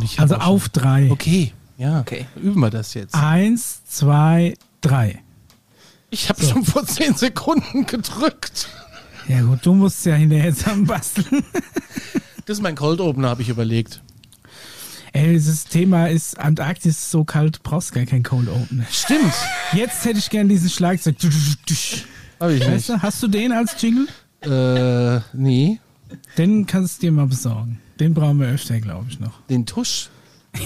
Und ich hab Also auch schon- auf drei. Okay, ja. Okay. Üben wir das jetzt. Eins, zwei, drei. Ich habe schon vor zehn Sekunden gedrückt. Ja gut, du musst ja hinterher zusammenbasteln. Das ist mein Cold Opener, habe ich überlegt. Ey, dieses Thema ist Antarktis ist so kalt, brauchst gar kein Cold Opener. Stimmt. Jetzt hätte ich gern diesen Schlagzeug. Habe ich Weißt nicht. du, hast du den als Jingle? Äh, nee. Den kannst du dir mal besorgen. Den brauchen wir öfter, glaube ich, noch. Den Tusch.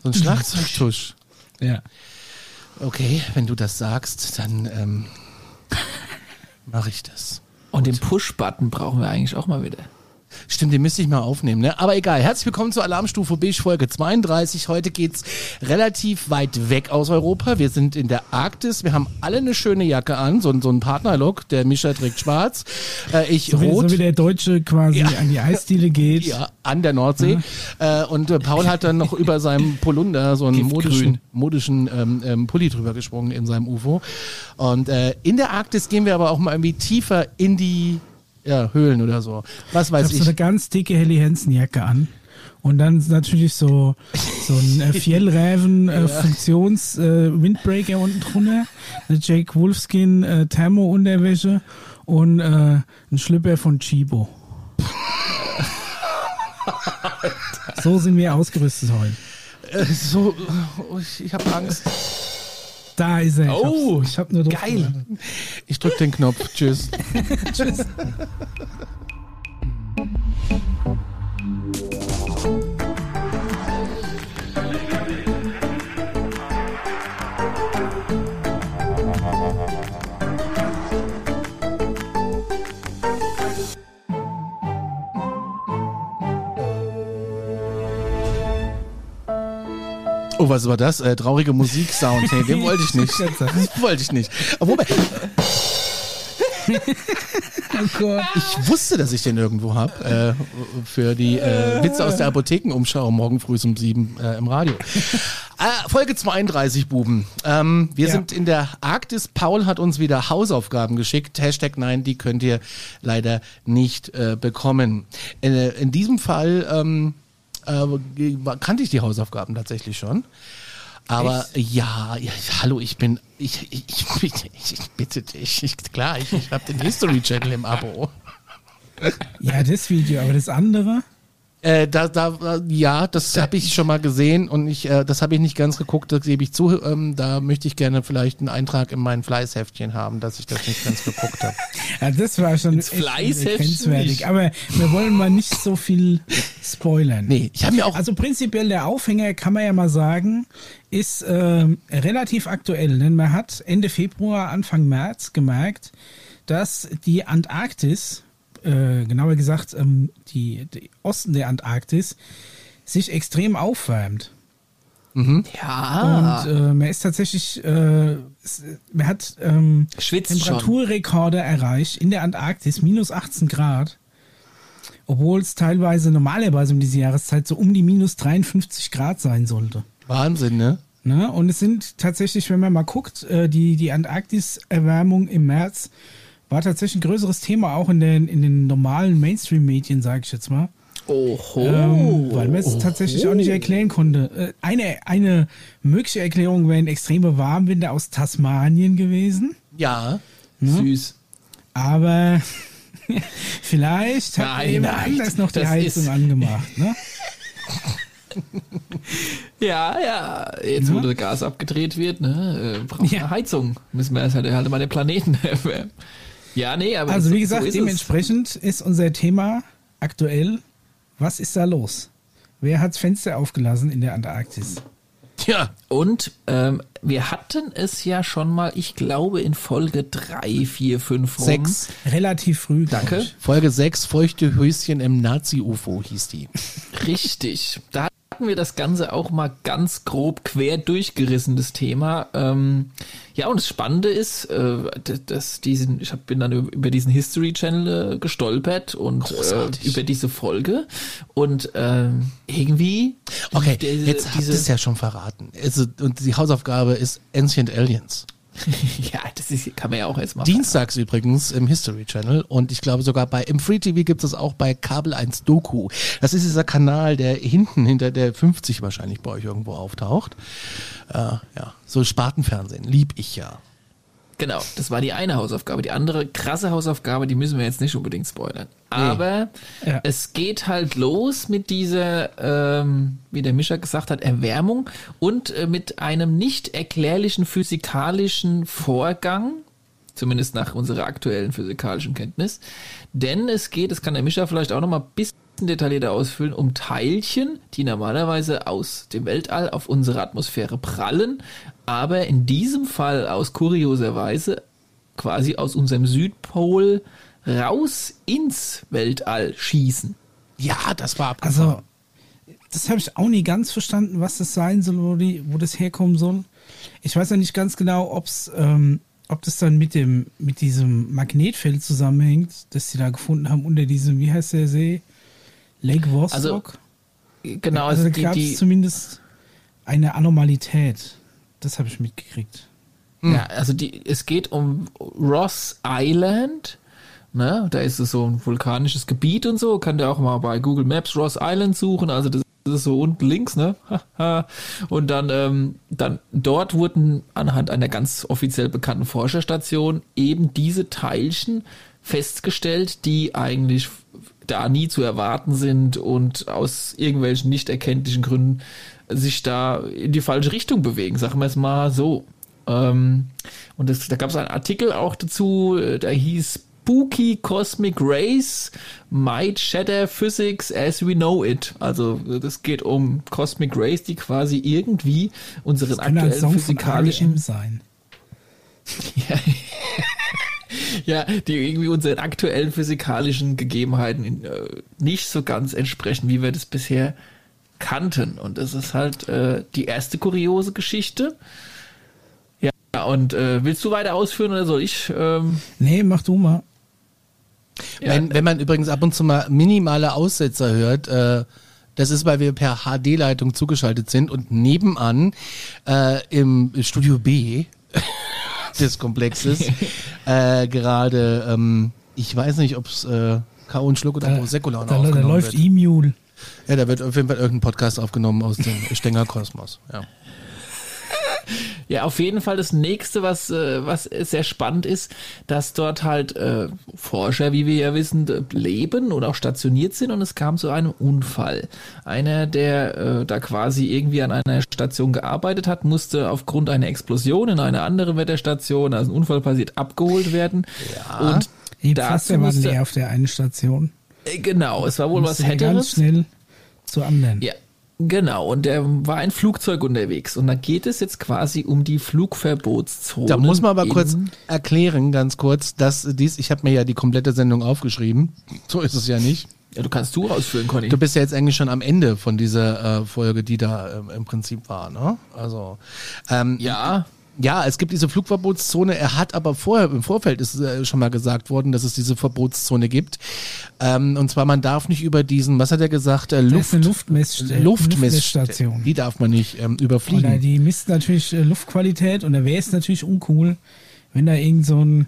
So ein Schlagzeugtusch. Ja. Okay, wenn du das sagst, dann ähm, mache ich das. Und den Push-Button brauchen wir eigentlich auch mal wieder. Stimmt, den müsste ich mal aufnehmen, ne? Aber egal. Herzlich willkommen zur Alarmstufe B Folge 32. Heute geht's relativ weit weg aus Europa. Wir sind in der Arktis. Wir haben alle eine schöne Jacke an, so, ein- so ein Partnerlook. Der Mischa trägt schwarz, äh, ich So wie, rot. so wie der Deutsche quasi Ja. an die Eisdiele geht. Ja, an der Nordsee. Äh, und äh, Paul hat dann noch über seinem Polunder so einen modischen, modischen ähm, ähm, Pulli drüber gesprungen in seinem UFO. Und äh, in der Arktis gehen wir aber auch mal irgendwie tiefer in die ja, Höhlen oder so. Was Ich weiß so ich. eine ganz dicke Helly Hansen Jacke an. Und dann natürlich so, so ein äh, Fjellräven äh, Funktions äh, Windbreaker unten drunter, eine Jake Wolfskin äh, Thermo Unterwäsche und äh, ein Schlüpper von Chibo. so sind wir ausgerüstet heute. Äh, so, ich, ich habe Angst. Da ist er. Oh, ich habe nur drauf geil. gewartet. Ich drück den Knopf. Tschüss. Tschüss. Oh, was war das? Äh, traurige Musiksound. Nee, den wollte ich nicht. Wollte ich nicht. Wobei, Oh ich wusste, dass ich den irgendwo habe. Äh, für die äh, Witze aus der Apothekenumschau morgen früh um sieben äh, im Radio. Äh, Folge 32, Buben. Ähm, wir Ja. sind in der Arktis. Paul hat uns wieder Hausaufgaben geschickt. Hashtag nein, die könnt ihr leider nicht äh, bekommen. Äh, in diesem Fall ähm, äh, kannte ich die Hausaufgaben tatsächlich schon. Aber ja, ja, hallo, ich bin, ich, ich, ich, ich bitte dich, ich, klar, ich, ich habe den History Channel im Abo. Ja, das Video, aber das andere? Äh, da, da, äh, ja, das habe ich schon mal gesehen und ich, äh, das habe ich nicht ganz geguckt, das gebe ich zu. Ähm, da möchte ich gerne vielleicht einen Eintrag in mein Fleißheftchen haben, dass ich das nicht ganz geguckt habe. Ja, das war schon echt Fleißheftchen grenzwertig. Aber wir wollen mal nicht so viel spoilern. Nee, ich habe mir auch. Also prinzipiell der Aufhänger, kann man ja mal sagen, ist ähm, relativ aktuell. Denn man hat Ende Februar, Anfang März gemerkt, dass die Antarktis, äh, genauer gesagt ähm, die, die Osten der Antarktis, sich extrem aufwärmt. Ja. Und äh, man ist tatsächlich, äh, es- man hat ähm. Temperaturrekorde erreicht in der Antarktis, minus 18 Grad. Obwohl es teilweise normalerweise um diese Jahreszeit so um die minus 53 Grad sein sollte. Wahnsinn, ne? Ne? Und es sind tatsächlich, wenn man mal guckt, äh, die, die Antarktis-Erwärmung im März war tatsächlich ein größeres Thema auch in den, in den normalen Mainstream-Medien, sage ich jetzt mal. Oho. Ähm, weil man es tatsächlich auch nicht erklären konnte. Äh, Eine, eine mögliche Erklärung wären extreme Warmwinde aus Tasmanien gewesen. Ja. Süß. Aber vielleicht hat Nein, jemand nein, anders noch die Heizung ist- angemacht. Ne? Ja, ja. Jetzt, wo Ja. das Gas abgedreht wird, ne, äh, braucht Ja. eine Heizung. Müssen wir erst halt, halt mal den Planeten erwärmen. Ja, nee, aber Also so- wie gesagt, so ist dementsprechend ist unser Thema aktuell, was ist da los? Wer hat's Fenster aufgelassen in der Antarktis? Tja. es. Und ähm, wir hatten es ja schon mal, ich glaube, in Folge 3, 4, 5 rum. Sechs. Relativ früh. Danke. Folge 6, feuchte Höschen im Nazi-UFO hieß die. Richtig. Da hatten wir das Ganze auch mal ganz grob quer durchgerissen, das Thema. Ähm, ja, und das Spannende ist, äh, dass diesen, ich hab, bin dann über diesen History Channel äh, gestolpert und äh, über diese Folge und ähm, irgendwie. Okay, diese- jetzt habt diese- es ja schon verraten. Also, und die Hausaufgabe ist Ancient Aliens. ja, das ist, kann man ja auch jetzt mal. Dienstags übrigens im History Channel und ich glaube sogar bei im Free TV gibt es auch bei Kabel 1 Doku. Das ist dieser Kanal, der hinten hinter der 50 wahrscheinlich bei euch irgendwo auftaucht. Äh, ja, so Spartenfernsehen lieb ich ja. Genau, das war die eine Hausaufgabe. Die andere krasse Hausaufgabe, die müssen wir jetzt nicht unbedingt spoilern. Aber Ja. es geht halt los mit dieser, ähm, wie der Mischer gesagt hat, Erwärmung und äh, mit einem nicht erklärlichen physikalischen Vorgang, zumindest nach unserer aktuellen physikalischen Kenntnis. Denn es geht, das kann der Mischer vielleicht auch nochmal ein bisschen detaillierter ausfüllen, um Teilchen, die normalerweise aus dem Weltall auf unsere Atmosphäre prallen, aber in diesem Fall aus kurioser Weise quasi aus unserem Südpol raus ins Weltall schießen. Ja, das war abgefahren. Also, das habe ich auch nie ganz verstanden, was das sein soll, wo, die, wo das herkommen soll. Ich weiß ja nicht ganz genau, ob's, ähm, ob das dann mit dem mit diesem Magnetfeld zusammenhängt, das sie da gefunden haben unter diesem, wie heißt der See? Lake Vostok? Genau, also da also die, gab es zumindest eine Anormalität. Das habe ich mitgekriegt. Ja, also die, es geht um Ross Island. Ne? Da ist es so ein vulkanisches Gebiet und so. Kann der auch mal bei Google Maps Ross Island suchen. Also das ist so unten links, ne? und dann, ähm, dann dort wurden anhand einer ganz offiziell bekannten Forscherstation eben diese Teilchen festgestellt, die eigentlich da nie zu erwarten sind und aus irgendwelchen nicht erkenntlichen Gründen sich da in die falsche Richtung bewegen, sagen wir es mal so. Ähm, und das, da gab es einen Artikel auch dazu, äh, der hieß Spooky Cosmic Rays Might Shatter Physics as we know it. Also das geht um Cosmic Rays, die quasi irgendwie unseren aktuellen physikalischen sein. ja, ja, die irgendwie unseren aktuellen physikalischen Gegebenheiten in, äh, nicht so ganz entsprechen, wie wir das bisher kannten. Und das ist halt äh, die erste kuriose Geschichte. Ja, und äh, willst du weiter ausführen oder soll ich? Ähm, Nee, mach du mal. ja, wenn, wenn man übrigens ab und zu mal minimale Aussetzer hört, äh, das ist, weil wir per HD-Leitung zugeschaltet sind und nebenan äh, im Studio B des Komplexes äh, gerade, ähm, ich weiß nicht, ob es äh, K.O. und Schluck oder Prosecco Da, noch da, läuft. E-Mule. Ja, da wird auf jeden Fall irgendein Podcast aufgenommen aus dem Stenger Kosmos. Ja. Ja, auf jeden Fall das nächste, was, äh, was sehr spannend ist, dass dort halt äh, Forscher, wie wir ja wissen, leben und auch stationiert sind und es kam zu einem Unfall. Einer, der äh, da quasi irgendwie an einer Station gearbeitet hat, musste aufgrund einer Explosion in einer anderen Wetterstation, also ein Unfall passiert, abgeholt werden. Ja. Und Jedenfalls, dazu der war musste, leer auf der einen Station. Äh, genau, es war wohl was der ganz schnell zur anderen. Ja, genau. Und der war ein Flugzeug unterwegs. Und da geht es jetzt quasi um die Flugverbotszone. Da muss man aber kurz erklären, ganz kurz, dass dies, ich habe mir ja die komplette Sendung aufgeschrieben. So ist es ja nicht. Ja, du kannst du ausführen, Conny. Du bist ja jetzt eigentlich schon am Ende von dieser äh, Folge, die da ähm, im Prinzip war, ne? Also ähm, ja, ja, es gibt diese Flugverbotszone. Er hat aber vorher im Vorfeld ist äh, schon mal gesagt worden, dass es diese Verbotszone gibt. Ähm, und zwar man darf nicht über diesen, was hat er gesagt, äh, Luft, Luftmess äh, Luftmessstation. Die darf man nicht ähm, Oder überfliegen. die misst natürlich äh, Luftqualität und da wäre es natürlich uncool, wenn da irgend so ein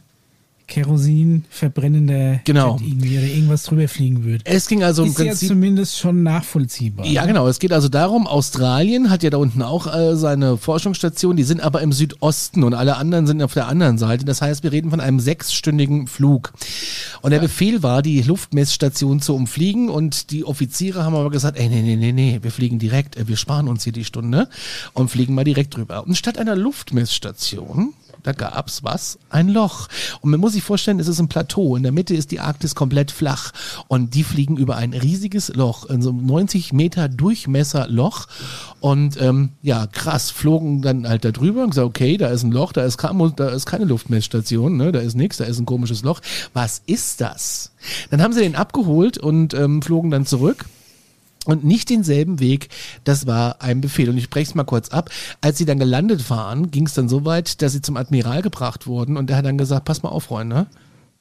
Kerosin verbrennender Genau. Irgendwie oder irgendwas drüber fliegen würde. Es ging also im ist ja Prinzip zumindest schon nachvollziehbar. Ja, genau. Es geht also darum, Australien hat ja da unten auch äh, seine Forschungsstation, die sind aber im Südosten und alle anderen sind auf der anderen Seite. Das heißt, wir reden von einem sechsstündigen Flug. Und der Befehl war, die Luftmessstation zu umfliegen und die Offiziere haben aber gesagt, ey, nee, nee, nee, nee, wir fliegen direkt, äh, wir sparen uns hier die Stunde und fliegen mal direkt drüber. Und statt einer Luftmessstation da gab's was? Ein Loch. Und man muss sich vorstellen, es ist ein Plateau. In der Mitte ist die Arktis komplett flach. Und die fliegen über ein riesiges Loch, in so einem 90 Meter Durchmesser Loch. Und ähm, ja, krass, flogen dann halt da drüber und gesagt, okay, da ist ein Loch, da ist, kein, da ist keine Luftmessstation, ne? da ist nichts, da ist ein komisches Loch. Was ist das? Dann haben sie den abgeholt und ähm, flogen dann zurück und nicht denselben Weg. Das war ein Befehl. Und ich breche es mal kurz ab. Als sie dann gelandet waren, ging es dann so weit, dass sie zum Admiral gebracht wurden und der hat dann gesagt, pass mal auf, Freunde.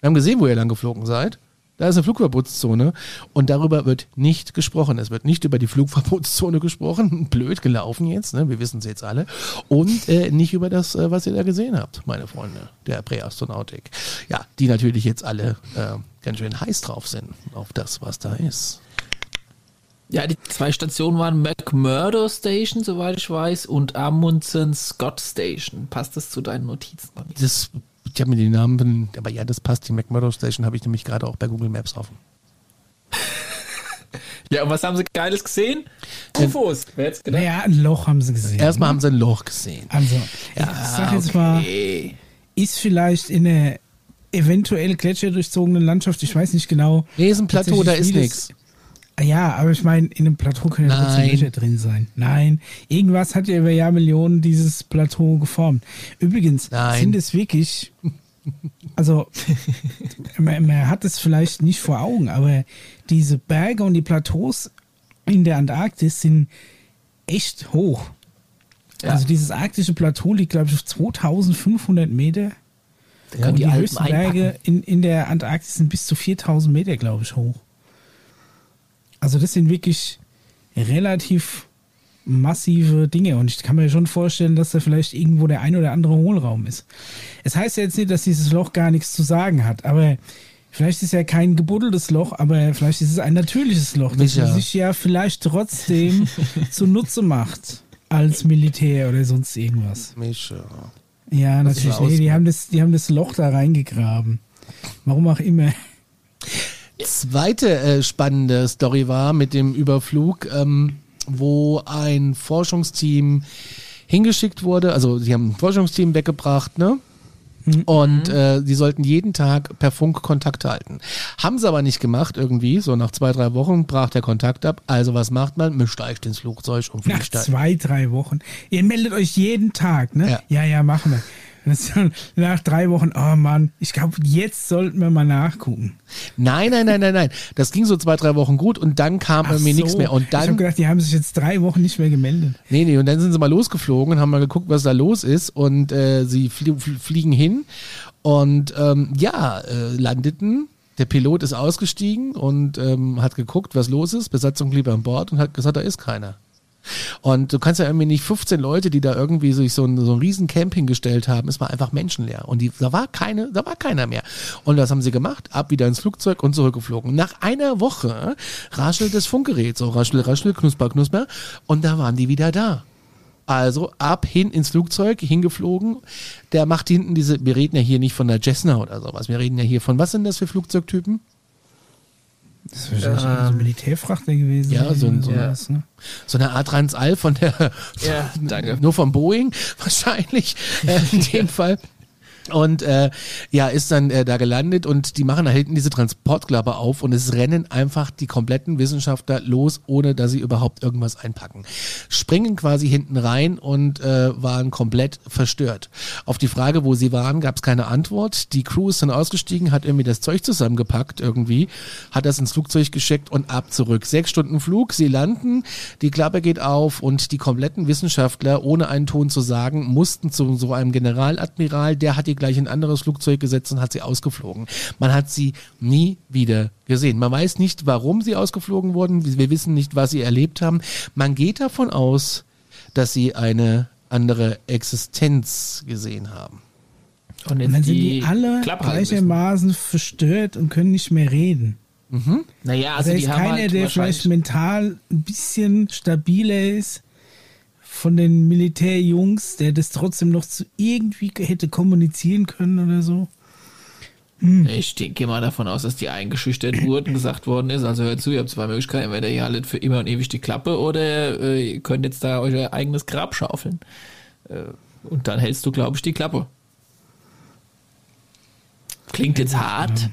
Wir haben gesehen, wo ihr lang geflogen seid. Da ist eine Flugverbotszone und darüber wird nicht gesprochen. Es wird nicht über die Flugverbotszone gesprochen. Blöd gelaufen jetzt, ne? wir wissen es jetzt alle. Und äh, nicht über das, äh, was ihr da gesehen habt, meine Freunde der Präastronautik. Ja, die natürlich jetzt alle äh, ganz schön heiß drauf sind auf das, was da ist. Ja, die zwei Stationen waren McMurdo Station, soweit ich weiß, und Amundsen Scott Station. Passt das zu deinen Notizen? Das ich habe mir die Namen, aber ja, das passt. Die McMurdo Station habe ich nämlich gerade auch bei Google Maps offen. Ja, und was haben sie Geiles gesehen? UFOs. Wer jetzt gedacht? Naja, ein Loch haben sie gesehen. Erstmal ne? haben sie ein Loch gesehen. Also, ja, ich sag jetzt okay. mal, ist vielleicht in einer eventuell gletscherdurchzogenen Landschaft, ich weiß nicht genau. Nee, ist ein Plateau, da ist nichts. Ja, aber ich meine, in einem Plateau können ja trotzdem Löcher drin sein. Nein, irgendwas hat ja über Jahrmillionen dieses Plateau geformt. Übrigens Nein. sind es wirklich, also man, man, hat es vielleicht nicht vor Augen, aber diese Berge und die Plateaus in der Antarktis sind echt hoch. Ja. Also dieses arktische Plateau liegt, glaube ich, auf 2500 Meter. und die, die höchsten Berge in, in der Antarktis sind bis zu 4000 Meter, glaube ich, hoch. Also das sind wirklich relativ massive Dinge und ich kann mir schon vorstellen, dass da vielleicht irgendwo der ein oder andere Hohlraum ist. Es heißt ja jetzt nicht, dass dieses Loch gar nichts zu sagen hat, aber vielleicht ist ja kein gebuddeltes Loch, aber vielleicht ist es ein natürliches Loch, das man sich ja vielleicht trotzdem zunutze macht als Militär oder sonst irgendwas. Mischa. Ja, natürlich. Nee, die haben, das, die haben das Loch da reingegraben. Warum auch immer zweite äh, spannende Story war mit dem Überflug, ähm, wo ein Forschungsteam hingeschickt wurde. Also sie haben ein Forschungsteam weggebracht, ne? Mhm. Und äh, die sollten jeden Tag per Funk Kontakt halten. Haben sie aber nicht gemacht irgendwie. So nach zwei, drei Wochen brach der Kontakt ab. Also was macht man? Man steigt ins Flugzeug und fliegt Nach zwei, drei Wochen. Ihr meldet euch jeden Tag, ne? Ja, ja, ja machen wir. Nach drei Wochen, oh Mann, ich glaube, jetzt sollten wir mal nachgucken. Nein, nein, nein, nein, nein. Das ging so zwei, drei Wochen gut und dann kam Ach irgendwie so. nichts mehr. Und dann, ich habe gedacht, die haben sich jetzt drei Wochen nicht mehr gemeldet. Nee, nee, und dann sind sie mal losgeflogen und haben mal geguckt, was da los ist. Und äh, sie flie fliegen hin und ähm, ja, äh, landeten der Pilot ist ausgestiegen und ähm, hat geguckt, was los ist. Besatzung blieb an Bord und hat gesagt, da ist keiner. Und du kannst ja irgendwie nicht 15 Leute, die da irgendwie sich so ein, so ein riesen Camping gestellt haben, es war einfach menschenleer. Und die, da war keine, da war keiner mehr. Und das haben sie gemacht, ab wieder ins Flugzeug und zurückgeflogen. Nach einer Woche raschelt das Funkgerät, so raschel, raschel, knusper, knusper. Und da waren die wieder da. Also ab hin ins Flugzeug, hingeflogen. Der macht hinten diese, wir reden ja hier nicht von der Cessna oder sowas. Wir reden ja hier von, was sind das für Flugzeugtypen? Das ist wahrscheinlich ähm, so ein Militärfrachter gewesen. Ja, so, ein, so, ja. ne? so eine Art Transall von der, ja, danke. nur vom Boeing wahrscheinlich äh, in dem Fall. Und äh, ja, ist dann äh, da gelandet und die machen da hinten diese Transportklappe auf und es rennen einfach die kompletten Wissenschaftler los, ohne dass sie überhaupt irgendwas einpacken. Springen quasi hinten rein und äh, waren komplett verstört. Auf die Frage, wo sie waren, gab es keine Antwort. Die Crew ist dann ausgestiegen, hat irgendwie das Zeug zusammengepackt irgendwie, hat das ins Flugzeug geschickt und ab zurück. Sechs Stunden Flug, sie landen, die Klappe geht auf und die kompletten Wissenschaftler, ohne einen Ton zu sagen, mussten zu so einem Generaladmiral, der hat die gleich in ein anderes Flugzeug gesetzt und hat sie ausgeflogen. Man hat sie nie wieder gesehen. Man weiß nicht, warum sie ausgeflogen wurden. Wir wissen nicht, was sie erlebt haben. Man geht davon aus, dass sie eine andere Existenz gesehen haben. Und, und dann sind die alle gleichermaßen verstört und können nicht mehr reden. Mhm. Naja, also, also ist keiner, halt der vielleicht mental ein bisschen stabiler ist von den Militärjungs, der das trotzdem noch zu irgendwie hätte kommunizieren können oder so? Hm. Ich gehe mal davon aus, dass die eingeschüchtert wurden, gesagt worden ist. Also hört zu, ihr habt zwei Möglichkeiten. Entweder ihr haltet für immer und ewig die Klappe oder äh, ihr könnt jetzt da euer eigenes Grab schaufeln. Äh, und dann hältst du, glaube ich, die Klappe. Klingt jetzt hart.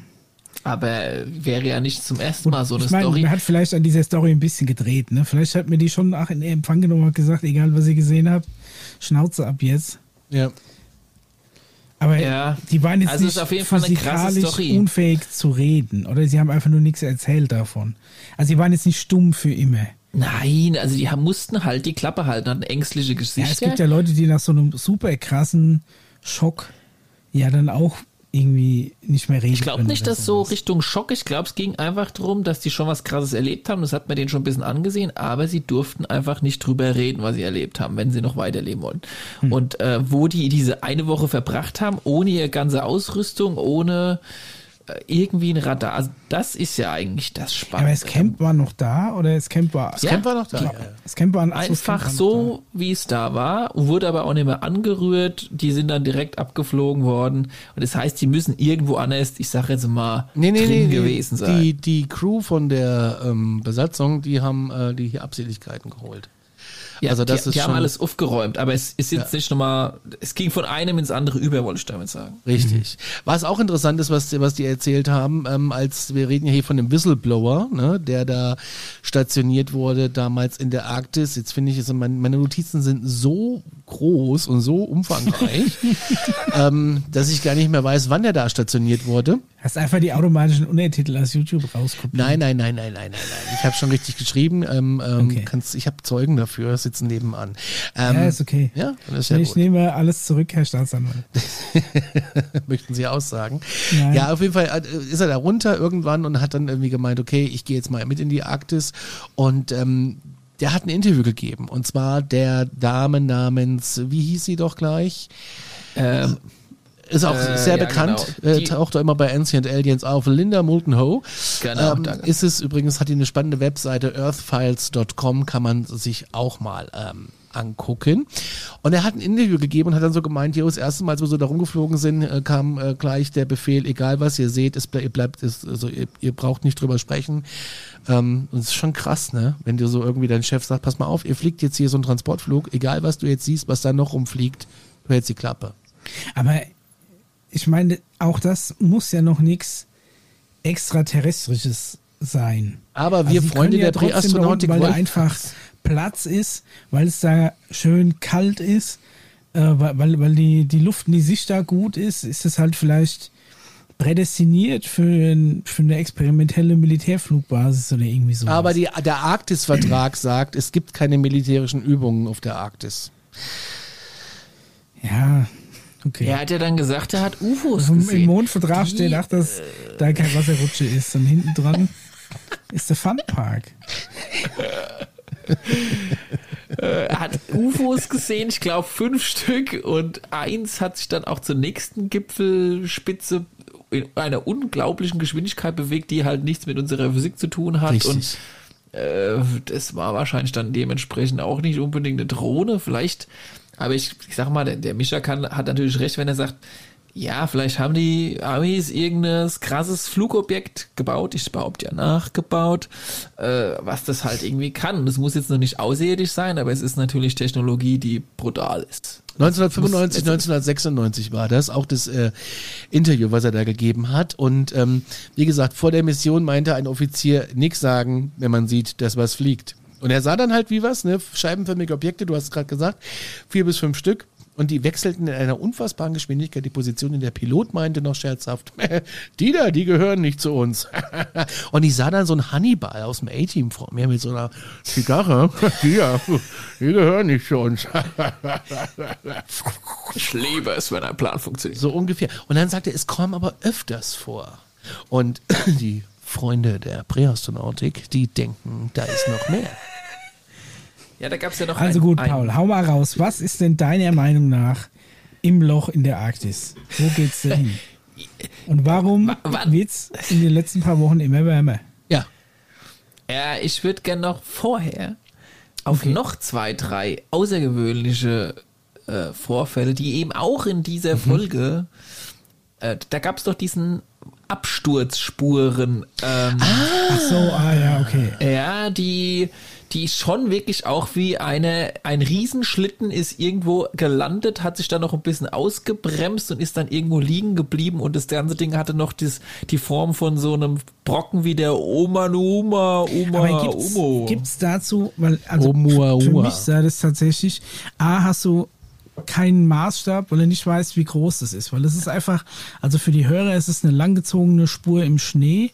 Aber wäre ja nicht zum ersten Mal so eine ich mein, Story. Man hat vielleicht an dieser Story ein bisschen gedreht. Ne? Vielleicht hat mir die schon nach in Empfang genommen und gesagt, egal was ihr gesehen habt, Schnauze ab jetzt. Ja. Aber ja. die waren jetzt also nicht auf jeden Fall eine krasse Story. unfähig zu reden. Oder sie haben einfach nur nichts erzählt davon. Also sie waren jetzt nicht stumm für immer. Nein, also die haben, mussten halt die Klappe halten, hatten ängstliche Gesichter. Ja, es gibt ja Leute, die nach so einem super krassen Schock ja dann auch irgendwie nicht mehr reden Ich glaube nicht, dass so. Richtung Schock, ich glaube, es ging einfach darum, dass die schon was krasses erlebt haben, das hat man denen schon ein bisschen angesehen, aber sie durften einfach nicht drüber reden, was sie erlebt haben, wenn sie noch weiterleben wollen. Hm. Und äh, wo die diese eine Woche verbracht haben, ohne ihre ganze Ausrüstung, ohne irgendwie ein Radar, also das ist ja eigentlich das Spannende. Aber das Camp war noch da oder das Camp war. Das Camp war noch da. Ja, ja. Das Camp war Camp Einfach noch so, wie es da war, wurde aber auch nicht mehr angerührt. Die sind dann direkt abgeflogen worden. Und das heißt, die müssen irgendwo anders, ich sage jetzt mal, Nee, nee, drin nee, gewesen die, sein. Die, die Crew von der ähm, Besatzung, die haben äh, die hier Abseligkeiten geholt. Ja, also das die, ist die haben schon- alles aufgeräumt, aber es ist jetzt nicht nochmal, es ging von einem ins andere über, wollte ich damit sagen. Richtig. Was auch interessant ist, was, was die erzählt haben, ähm, als wir reden ja hier von dem Whistleblower, ne, der da stationiert wurde damals in der Arktis. Jetzt finde ich, es, meine, meine Notizen sind so groß und so umfangreich, ähm, dass ich gar nicht mehr weiß, wann er da stationiert wurde. Hast einfach die automatischen Untertitel aus YouTube rauskopiert. Nein, nein, nein, nein, nein, nein, nein. Ich habe schon richtig geschrieben. Ähm, ähm, Okay. kannst, ich habe Zeugen dafür, sitzen nebenan. Ähm, Ja, ist okay. Ja, das ist ja ich gut. nehme alles zurück, Herr Staatsanwalt. möchten Sie aussagen. Nein. Ja, auf jeden Fall äh, ist er da runter irgendwann und hat dann irgendwie gemeint, okay, ich gehe jetzt mal mit in die Arktis und ähm, der hat ein Interview gegeben und zwar der Dame namens, wie hieß sie doch gleich? Ähm, Ist auch Äh, sehr ja, bekannt, genau. äh, taucht auch immer bei Ancient Aliens auf. Linda Moulton Ho. Genau, ähm, ist es übrigens, hat die eine spannende Webseite, earthfiles.com, kann man sich auch mal ähm, angucken. Und er hat ein Interview gegeben und hat dann so gemeint, jo, das erste Mal, als wir so da rumgeflogen sind, äh, kam äh, gleich der Befehl, egal was ihr seht, es ble ihr bleibt, es, also ihr, ihr braucht nicht drüber sprechen. Ähm, und es ist schon krass, ne? Wenn dir so irgendwie dein Chef sagt, pass mal auf, ihr fliegt jetzt hier so einen Transportflug, egal was du jetzt siehst, was da noch rumfliegt, du hältst die Klappe. Aber ich meine, auch das muss ja noch nichts Extraterrestrisches sein. Aber wir Also Freunde ja der Präastronautik Weil da einfach Platz ist, weil es da schön kalt ist, äh, weil, weil, die, die Luft, die Sicht da gut ist, ist es halt vielleicht prädestiniert für, für eine experimentelle Militärflugbasis oder irgendwie so. Aber die, der Arktis-Vertrag sagt, es gibt keine militärischen Übungen auf der Arktis. ja, okay. er hat ja dann gesagt, er hat UFOs Also Im gesehen. Mondvertrag Die, steht auch, dass da kein Wasserrutsche ist. Und hinten dran ist der Funpark. Er hat UFOs gesehen, ich glaube fünf Stück und eins hat sich dann auch zur nächsten Gipfelspitze in einer unglaublichen Geschwindigkeit bewegt, die halt nichts mit unserer Physik zu tun hat Richtig. und äh, das war wahrscheinlich dann dementsprechend auch nicht unbedingt eine Drohne, vielleicht, aber ich, ich sag mal, der, der Mischa kann, hat natürlich recht, wenn er sagt, ja, vielleicht haben die Amis irgendein krasses Flugobjekt gebaut, ich behaupte ja nachgebaut, äh, was das halt irgendwie kann. Das muss jetzt noch nicht außerirdisch sein, aber es ist natürlich Technologie, die brutal ist. 1995, Muss- 1996 war das, auch das äh, Interview, was er da gegeben hat. Und ähm, wie gesagt, vor der Mission meinte ein Offizier, nichts sagen, wenn man sieht, dass was fliegt. Und er sah dann halt wie was, ne, scheibenförmige Objekte, du hast es gerade gesagt, vier bis fünf Stück. Und die wechselten in einer unfassbaren Geschwindigkeit die Position. Und der Pilot meinte noch scherzhaft, die da, die gehören nicht zu uns. und ich sah dann so einen Hannibal aus dem A-Team vor mir mit so einer Zigarre. Die da, die gehören nicht zu uns. Ich liebe es, wenn ein Plan funktioniert. So ungefähr. Und dann sagte er, es kommen aber öfters vor. Und die Freunde der Präastronautik, die denken, da ist noch mehr. Ja, da gab es ja noch Also ein, gut, Paul, hau mal raus. Was ist denn deiner Meinung nach im Loch in der Arktis? Wo geht's denn hin? Und warum Wa- wann? wird's in den letzten paar Wochen immer wärmer? Ja. Ja, ich würde gerne noch vorher auf Okay. noch zwei, drei außergewöhnliche äh, Vorfälle, die eben auch in dieser Mhm. Folge, äh, da gab es doch diesen Absturzspuren, ähm, Ach so, ah ja, okay. ja, die, die schon wirklich auch wie eine, ein Riesenschlitten ist irgendwo gelandet, hat sich dann noch ein bisschen ausgebremst und ist dann irgendwo liegen geblieben und das ganze Ding hatte noch das, die Form von so einem Brocken wie der Oma Numa, Oma Aber gibt's, Umo. gibt's dazu, weil also Oumuamua. für mich sah das tatsächlich, A, hast du keinen Maßstab, weil du nicht weißt, wie groß das ist. Weil es ist einfach, also für die Hörer ist es eine langgezogene Spur im Schnee.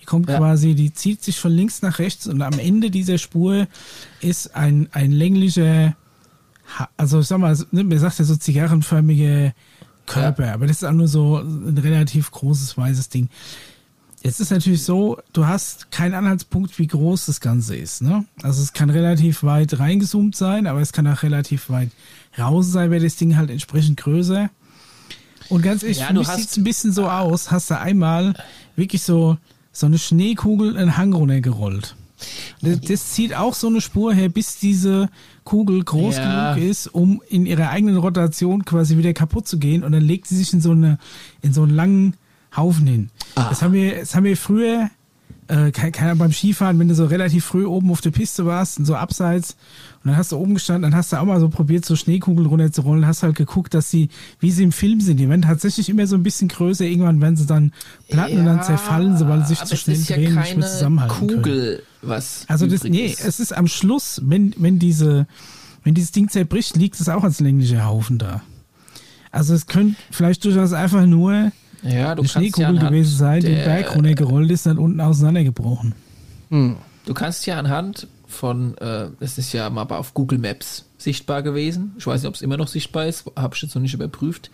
Die kommt Ja. quasi, die zieht sich von links nach rechts und am Ende dieser Spur ist ein, ein länglicher, also ich sag mal, ne, mir sagt ja so zigarrenförmige Körper, ja. aber das ist auch nur so ein relativ großes weißes Ding. Jetzt ist natürlich so, du hast keinen Anhaltspunkt, wie groß das Ganze ist. Ne? Also es kann relativ weit reingezoomt sein, aber es kann auch relativ weit raus sein, wäre das Ding halt entsprechend größer. Und ganz ehrlich, ja, für mich sieht es ein bisschen so aus, hast du einmal wirklich so, so eine Schneekugel einen Hang runtergerollt. Das, das zieht auch so eine Spur her, bis diese Kugel groß ja. genug ist, um in ihrer eigenen Rotation quasi wieder kaputt zu gehen. Und dann legt sie sich in so eine, in so einen langen Haufen hin. Ah. Das haben wir, das haben wir früher, äh, keiner beim Skifahren, wenn du so relativ früh oben auf der Piste warst, und so abseits, und dann hast du oben gestanden, dann hast du auch mal so probiert, so Schneekugeln runterzurollen, hast halt geguckt, dass sie, wie sie im Film sind, die werden tatsächlich immer so ein bisschen größer, irgendwann werden sie dann platten ja, und dann zerfallen weil sie sich zu schnell drehen ja und nicht mehr zusammenhalten Kugel, können. was Also das, nee, ist. es ist am Schluss, wenn, wenn diese, wenn dieses Ding zerbricht, liegt es auch als länglicher Haufen da. Also es könnte vielleicht durchaus einfach nur ja, eine Schneekugel ja gewesen sein, die den Berg runtergerollt ist, dann unten auseinandergebrochen. Hm. Du kannst ja anhand von, äh, das ist ja mal auf Google Maps sichtbar gewesen. Ich weiß nicht, ob es immer noch sichtbar ist, habe ich jetzt noch nicht überprüft.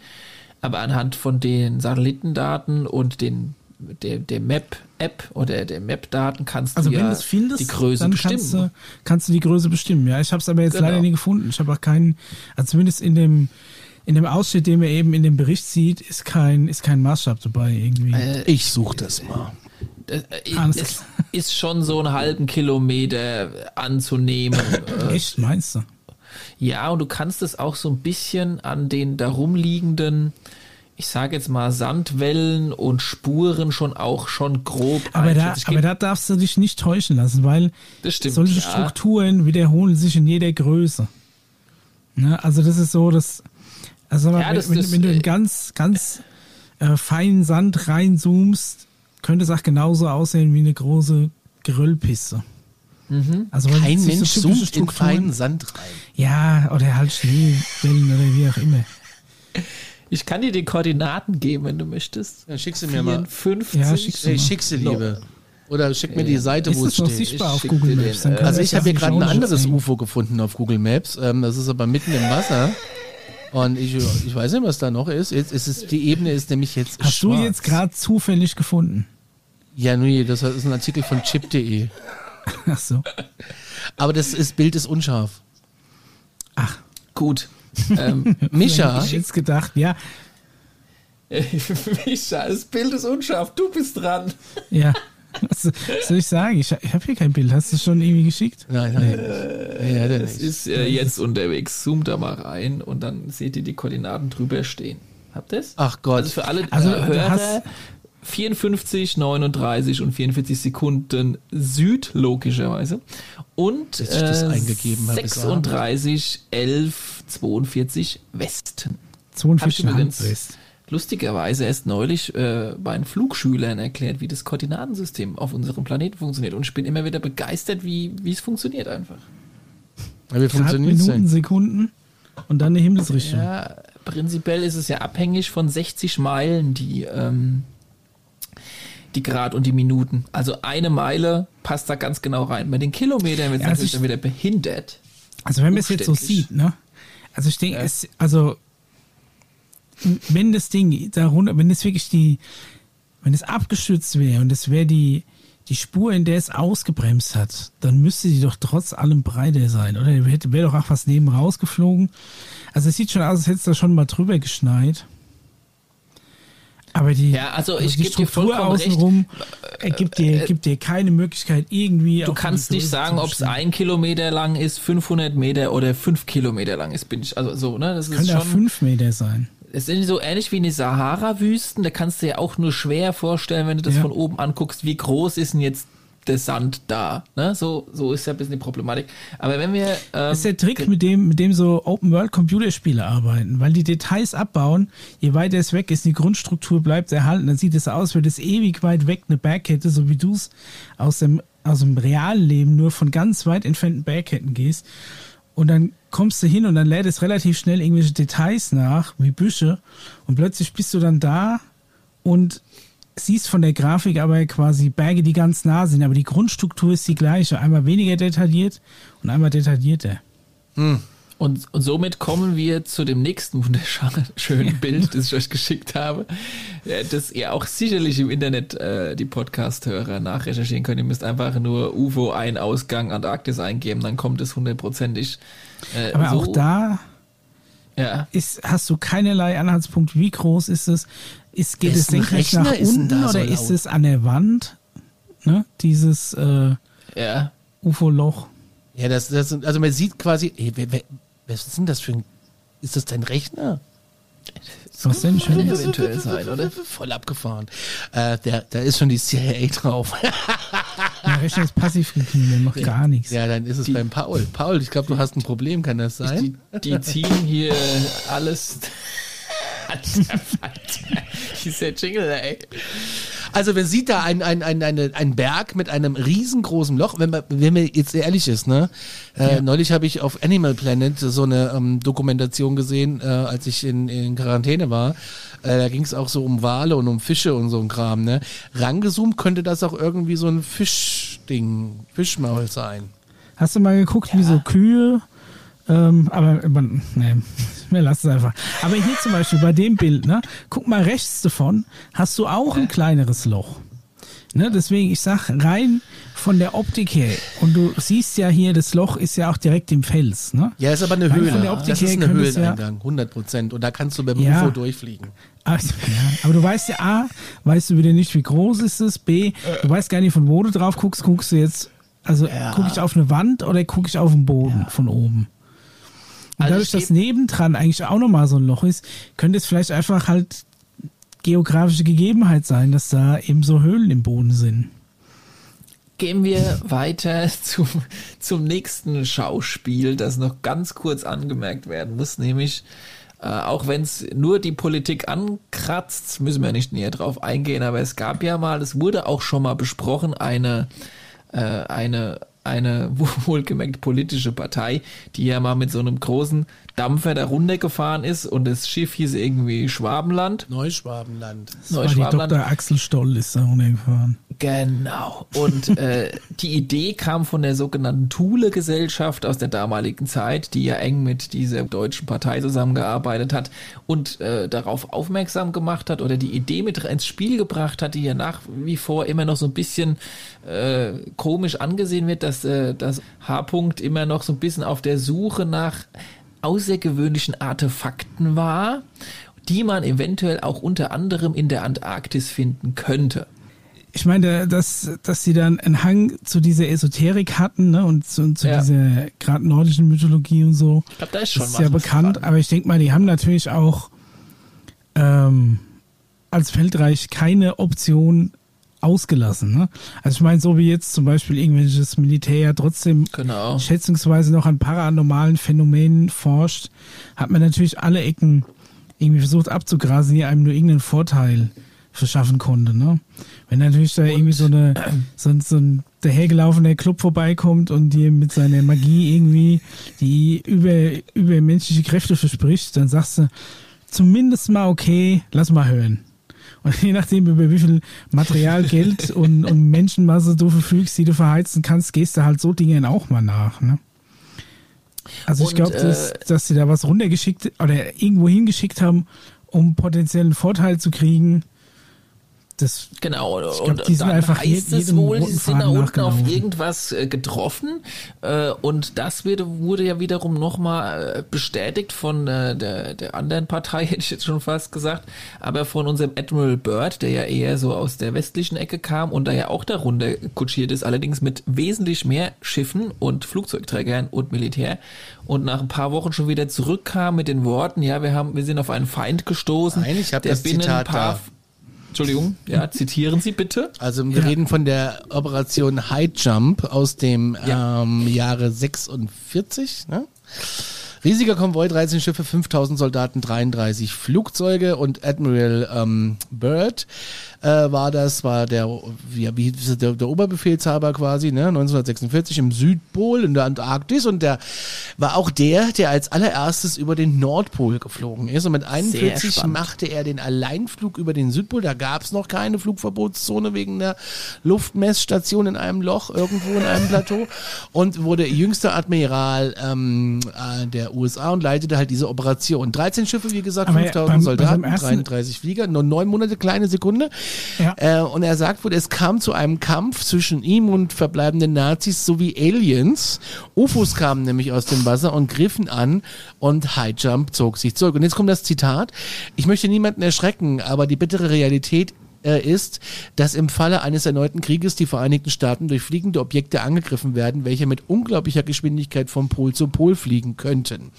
Aber anhand von den Satellitendaten und den der, der Map-App oder der Map-Daten kannst also du ja findest, die Größe bestimmen. Kannst du, kannst du die Größe bestimmen, ja. Ich habe es aber jetzt genau. leider nie gefunden. Ich habe auch keinen, also zumindest in dem in dem Ausschnitt, den man eben in dem Bericht sieht, ist kein, ist kein Maßstab dabei irgendwie. Äh, ich suche das mal. Das, äh, es ist schon so einen halben Kilometer anzunehmen. Äh. Echt, meinst du? Ja, und du kannst es auch so ein bisschen an den darum liegenden, ich sage jetzt mal, Sandwellen und Spuren schon auch schon grob aber da, aber da darfst du dich nicht täuschen lassen, weil stimmt, solche ja. Strukturen wiederholen sich in jeder Größe. Ne? Also das ist so, dass also ja, wenn, das, wenn, wenn, du in äh, ganz, ganz äh, feinen Sand reinzoomst, könnte es auch genauso aussehen wie eine große Grillpiste. Mhm. Also Kein Mensch so zoomt in feinen Sand rein. Ja, oder halt Schneewellen oder wie auch immer. Ich kann dir die Koordinaten geben, wenn du möchtest. Ja, schick sie mir 54. mal. Ja, schick sie, hey, schick sie liebe. Oder schick mir die Seite, ist wo es steht. sichtbar auf Google Maps? Den, also ich habe hier gerade ein anderes UFO gefunden auf Google Maps. Ähm, das ist aber mitten im Wasser. Und ich, ich weiß nicht, was da noch ist. Jetzt ist es, die Ebene ist nämlich jetzt. Hast schwarz. du jetzt gerade zufällig gefunden? Ja, nee, das ist ein Artikel von chip.de. Ach so. Aber das ist, Bild ist unscharf. Ach, gut. Ähm, Mischa. Ich jetzt gedacht, ja. Mischa, das Bild ist unscharf, du bist dran. Ja. Was soll ich sagen? Ich, ich habe hier kein Bild. Hast du es schon irgendwie geschickt? Nein, nein. Äh, ja, es ist äh, jetzt unterwegs. Zoomt da mal rein und dann seht ihr die Koordinaten drüber stehen. Habt ihr es? Ach Gott. Also für alle also, äh, Hörer 54, 39 und 44 Sekunden Süd, logischerweise. Und äh, 36, 11, 42 Westen. 42 West. Lustigerweise erst neulich äh, bei den Flugschülern erklärt, wie das Koordinatensystem auf unserem Planeten funktioniert. Und ich bin immer wieder begeistert, wie, wie es funktioniert einfach. Ja, wie funktioniert Minuten, denn? Sekunden und dann eine Himmelsrichtung. Ja, prinzipiell ist es ja abhängig von 60 Meilen, die, ähm, die Grad und die Minuten. Also eine Meile passt da ganz genau rein. Bei den Kilometern wird es ja, also natürlich dann wieder behindert. Also wenn man es jetzt so sieht, ne? Also ich denke, ja. es, also wenn das Ding darunter, wenn es wirklich die, wenn es abgestürzt wäre und es wäre die, die Spur, in der es ausgebremst hat, dann müsste die doch trotz allem breiter sein, oder? Wäre doch auch was neben rausgeflogen. Also es sieht schon aus, als hätte es da schon mal drüber geschneit. Aber die, ja, also, also ich die Struktur außenrum gibt dir, äh, gibt dir keine Möglichkeit irgendwie. Du kannst nicht sagen, ob es ein Kilometer lang ist, 500 Meter oder fünf Kilometer lang ist. Bin ich also so ne? Das kann ja fünf Meter sein es sind so ähnlich wie eine Sahara-Wüsten. Da kannst du dir auch nur schwer vorstellen, wenn du das ja. von oben anguckst, wie groß ist denn jetzt der Sand da. Ne? So, so ist ja ein bisschen die Problematik. Aber wenn wir. Ähm, das ist der Trick, mit dem, mit dem so Open-World-Computerspiele arbeiten, weil die Details abbauen, je weiter es weg ist, die Grundstruktur bleibt erhalten, dann sieht es aus, als es ewig weit weg eine Bergkette, so wie du es aus dem, aus dem realen Leben nur von ganz weit entfernten Bergketten gehst. Und dann kommst du hin und dann lädt es relativ schnell irgendwelche Details nach, wie Büsche. Und plötzlich bist du dann da und siehst von der Grafik aber quasi Berge, die ganz nah sind. Aber die Grundstruktur ist die gleiche. Einmal weniger detailliert und einmal detaillierter. Hm. Und, und somit kommen wir zu dem nächsten wunderschönen Bild, das ich euch geschickt habe, äh, das ihr auch sicherlich im Internet äh, die Podcast-Hörer nachrecherchieren könnt. Ihr müsst einfach nur UFO ein Ausgang Antarktis eingeben, dann kommt es hundertprozentig. Äh, Aber so. auch da ja. ist, hast du keinerlei Anhaltspunkt, wie groß ist es? Ist, geht es senkrecht nach unten oder so ist es an der Wand? Ne? Dieses äh, ja. UFO-Loch. Ja, das, das, also man sieht quasi, was ist denn das für ein, ist das dein Rechner? Was denn schon eventuell sein, oder? Voll abgefahren. Äh, da ist schon die CIA drauf. Der Rechner ist passiv gekniet, der macht gar nichts. Ja, dann ist es die, beim Paul. Paul, ich glaube, du hast ein Problem, kann das sein? Die, die ziehen hier alles. Dieser Jingle, ey. Also man sieht da einen ein, ein, ein, ein Berg mit einem riesengroßen Loch, wenn man, wenn man jetzt ehrlich ist, ne? Äh, ja. Neulich habe ich auf Animal Planet so eine ähm, Dokumentation gesehen, äh, als ich in, in Quarantäne war. Äh, da ging es auch so um Wale und um Fische und so ein Kram, ne? Rangezoomt könnte das auch irgendwie so ein Fischding, Fischmaul sein. Hast du mal geguckt, ja. wie so Kühe ähm, aber nee, wir lassen es einfach. Aber hier zum Beispiel bei dem Bild, ne, guck mal rechts davon, hast du auch ein kleineres Loch. Ne, deswegen, ich sag rein von der Optik her, und du siehst ja hier, das Loch ist ja auch direkt im Fels. Ne? Ja, ist aber eine Höhle. Von der Optik das ist ein Höhleneingang, 100 Prozent. Und da kannst du beim ja, UFO durchfliegen. Also, ja, aber du weißt ja, A, weißt du wieder nicht, wie groß ist es, B, du weißt gar nicht, von wo du drauf guckst, guckst du jetzt, also ja. gucke ich auf eine Wand oder gucke ich auf den Boden von oben? Und also dadurch, dass nebendran eigentlich auch nochmal so ein Loch ist, könnte es vielleicht einfach halt geografische Gegebenheit sein, dass da eben so Höhlen im Boden sind. Gehen wir weiter zum, zum nächsten Schauspiel, das noch ganz kurz angemerkt werden muss, nämlich äh, auch wenn es nur die Politik ankratzt, müssen wir nicht näher drauf eingehen, aber es gab ja mal, es wurde auch schon mal besprochen, eine, äh, eine eine wohlgemerkt politische Partei, die ja mal mit so einem großen Dampfer da runtergefahren ist und das Schiff hieß irgendwie Schwabenland. Neuschwabenland. Das Neuschwabenland. War die Dr. Axel Stoll ist da runtergefahren. Genau. Und äh, die Idee kam von der sogenannten Thule-Gesellschaft aus der damaligen Zeit, die ja eng mit dieser deutschen Partei zusammengearbeitet hat und äh, darauf aufmerksam gemacht hat oder die Idee mit ins Spiel gebracht hat, die ja nach wie vor immer noch so ein bisschen äh, komisch angesehen wird, dass äh, das H-Punkt immer noch so ein bisschen auf der Suche nach außergewöhnlichen Artefakten war, die man eventuell auch unter anderem in der Antarktis finden könnte ich meine, dass, dass sie dann einen Hang zu dieser Esoterik hatten, ne, und zu, zu ja. dieser gerade nordischen Mythologie und so. Ich glaube, da ist schon das ist ja bekannt, aber ich denke mal, die haben natürlich auch ähm, als Feldreich keine Option ausgelassen. Ne? Also ich meine, so wie jetzt zum Beispiel irgendwelches Militär trotzdem genau. schätzungsweise noch an paranormalen Phänomenen forscht, hat man natürlich alle Ecken irgendwie versucht abzugrasen, die einem nur irgendeinen Vorteil verschaffen konnte. Ne? Wenn natürlich da und irgendwie so eine so, so ein dahergelaufener Club vorbeikommt und dir mit seiner Magie irgendwie die über, über menschliche Kräfte verspricht, dann sagst du zumindest mal okay, lass mal hören. Und je nachdem, über wie viel Material, Geld und, und Menschenmasse du verfügst, die du verheizen kannst, gehst du halt so Dingen auch mal nach. Ne? Also ich glaube, dass, äh, dass sie da was runtergeschickt oder irgendwo hingeschickt haben, um potenziellen Vorteil zu kriegen das, genau, glaub, und, und dann einfach heißt es wohl, sie sind da unten auf irgendwas äh, getroffen. Äh, und das wird, wurde ja wiederum nochmal äh, bestätigt von äh, der, der anderen Partei, hätte ich jetzt schon fast gesagt, aber von unserem Admiral Byrd, der ja eher so aus der westlichen Ecke kam und da ja auch darunter kutschiert ist, allerdings mit wesentlich mehr Schiffen und Flugzeugträgern und Militär. Und nach ein paar Wochen schon wieder zurückkam mit den Worten, ja, wir haben, wir sind auf einen Feind gestoßen, Nein, ich der das binnen Zitat paar, da Entschuldigung, ja, zitieren Sie bitte. Also wir ja. reden von der Operation High Jump aus dem ja. ähm, Jahre 46. Ne? Riesiger Konvoi, 13 Schiffe, 5000 Soldaten, 33 Flugzeuge und Admiral ähm, Byrd äh, war das, war der, ja, wie der, der Oberbefehlshaber quasi, ne, 1946 im Südpol in der Antarktis und der war auch der, der als allererstes über den Nordpol geflogen ist und mit 41 machte er den Alleinflug über den Südpol, da gab es noch keine Flugverbotszone wegen der Luftmessstation in einem Loch irgendwo in einem Plateau und wurde jüngster Admiral ähm, äh, der USA und leitete halt diese Operation. 13 Schiffe, wie gesagt, Aber 5000 beim- Soldaten, beim ersten- 33 Flieger, nur neun Monate, kleine Sekunde. Ja. Äh, und er sagt wohl, es kam zu einem Kampf zwischen ihm und verbleibenden Nazis sowie Aliens. UFOs kamen nämlich aus dem Wasser und griffen an und High Jump zog sich zurück. Und jetzt kommt das Zitat. Ich möchte niemanden erschrecken, aber die bittere Realität äh, ist, dass im Falle eines erneuten Krieges die Vereinigten Staaten durch fliegende Objekte angegriffen werden, welche mit unglaublicher Geschwindigkeit vom Pol zu Pol fliegen könnten.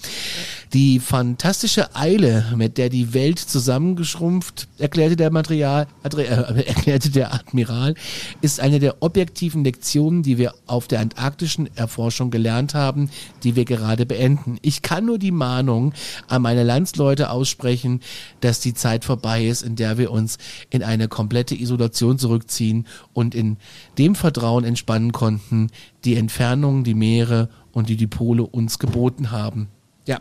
Die fantastische Eile, mit der die Welt zusammengeschrumpft, erklärte der Material, äh, erklärte der Admiral, ist eine der objektiven Lektionen, die wir auf der antarktischen Erforschung gelernt haben, die wir gerade beenden. Ich kann nur die Mahnung an meine Landsleute aussprechen, dass die Zeit vorbei ist, in der wir uns in eine komplette Isolation zurückziehen und in dem Vertrauen entspannen konnten, die Entfernungen, die Meere und die die Pole uns geboten haben. Ja,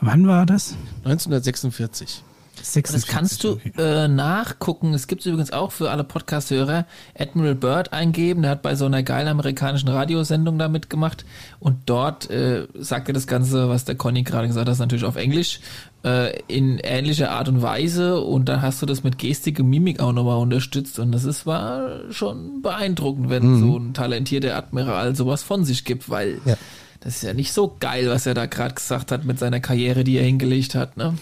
Wann war das? 1946. Das kannst du äh, nachgucken. Es gibt übrigens auch für alle Podcast-Hörer Admiral Bird eingeben. Der hat bei so einer geilen amerikanischen Radiosendung da mitgemacht. Und dort äh, sagt er das Ganze, was der Conny gerade gesagt hat, natürlich auf Englisch, äh, in ähnlicher Art und Weise. Und dann hast du das mit Gestik und Mimik auch nochmal unterstützt. Und das ist war schon beeindruckend, wenn so ein talentierter Admiral sowas von sich gibt, weil Ja. das ist ja nicht so geil, was er da gerade gesagt hat mit seiner Karriere, die er hingelegt hat. Ne?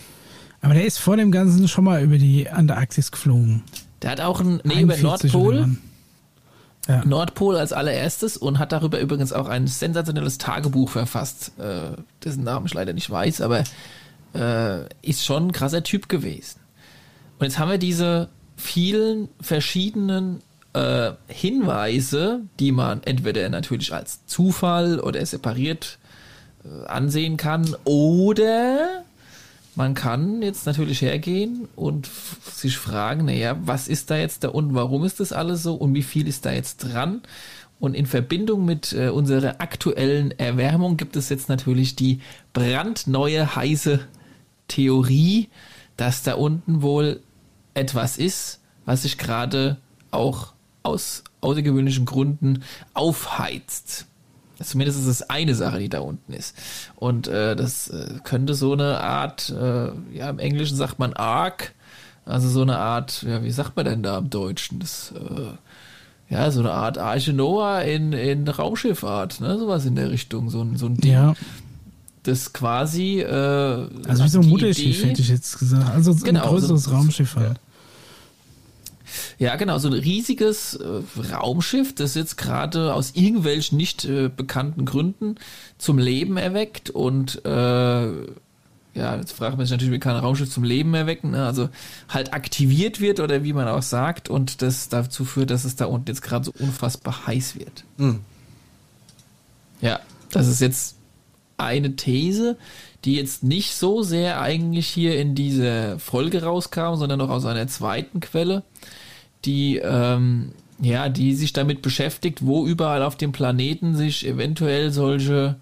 Aber der ist vor dem Ganzen schon mal über die Antarktis geflogen. Der hat auch ein, nee, über 41 oder Nordpol? Ja. Nordpol als allererstes und hat darüber übrigens auch ein sensationelles Tagebuch verfasst, äh, dessen Namen ich leider nicht weiß, aber äh, ist schon ein krasser Typ gewesen. Und jetzt haben wir diese vielen verschiedenen äh, Hinweise, die man entweder natürlich als Zufall oder separiert äh, ansehen kann oder man kann jetzt natürlich hergehen und sich fragen, naja, was ist da jetzt da und warum ist das alles so und wie viel ist da jetzt dran? Und in Verbindung mit äh, unserer aktuellen Erwärmung gibt es jetzt natürlich die brandneue heiße Theorie, dass da unten wohl etwas ist, was sich gerade auch aus außergewöhnlichen Gründen aufheizt. Zumindest ist es eine Sache, die da unten ist. Und äh, das äh, könnte so eine Art, äh, ja, im Englischen sagt man Arc, also so eine Art, ja, wie sagt man denn da im Deutschen? Das, äh, ja, so eine Art Arche Noah in, in Raumschiffart, ne? Sowas in der Richtung, so ein, so ein Ding, Ja, das quasi. Äh, also wie so ein Mutterschiff Idee- hätte ich jetzt gesagt. Also so Genau, ein größeres so- Raumschiff halt. Ja, genau, so ein riesiges äh, Raumschiff, das jetzt gerade aus irgendwelchen nicht äh, bekannten Gründen zum Leben erweckt und äh, ja, jetzt fragt man sich natürlich, wie kann ein Raumschiff zum Leben erwecken, ne? also halt aktiviert wird oder wie man auch sagt und das dazu führt, dass es da unten jetzt gerade so unfassbar heiß wird. Hm. Ja, das ist jetzt eine These, die jetzt nicht so sehr eigentlich hier in dieser Folge rauskam, sondern noch aus einer zweiten Quelle, die ähm, ja, die sich damit beschäftigt, wo überall auf dem Planeten sich eventuell solche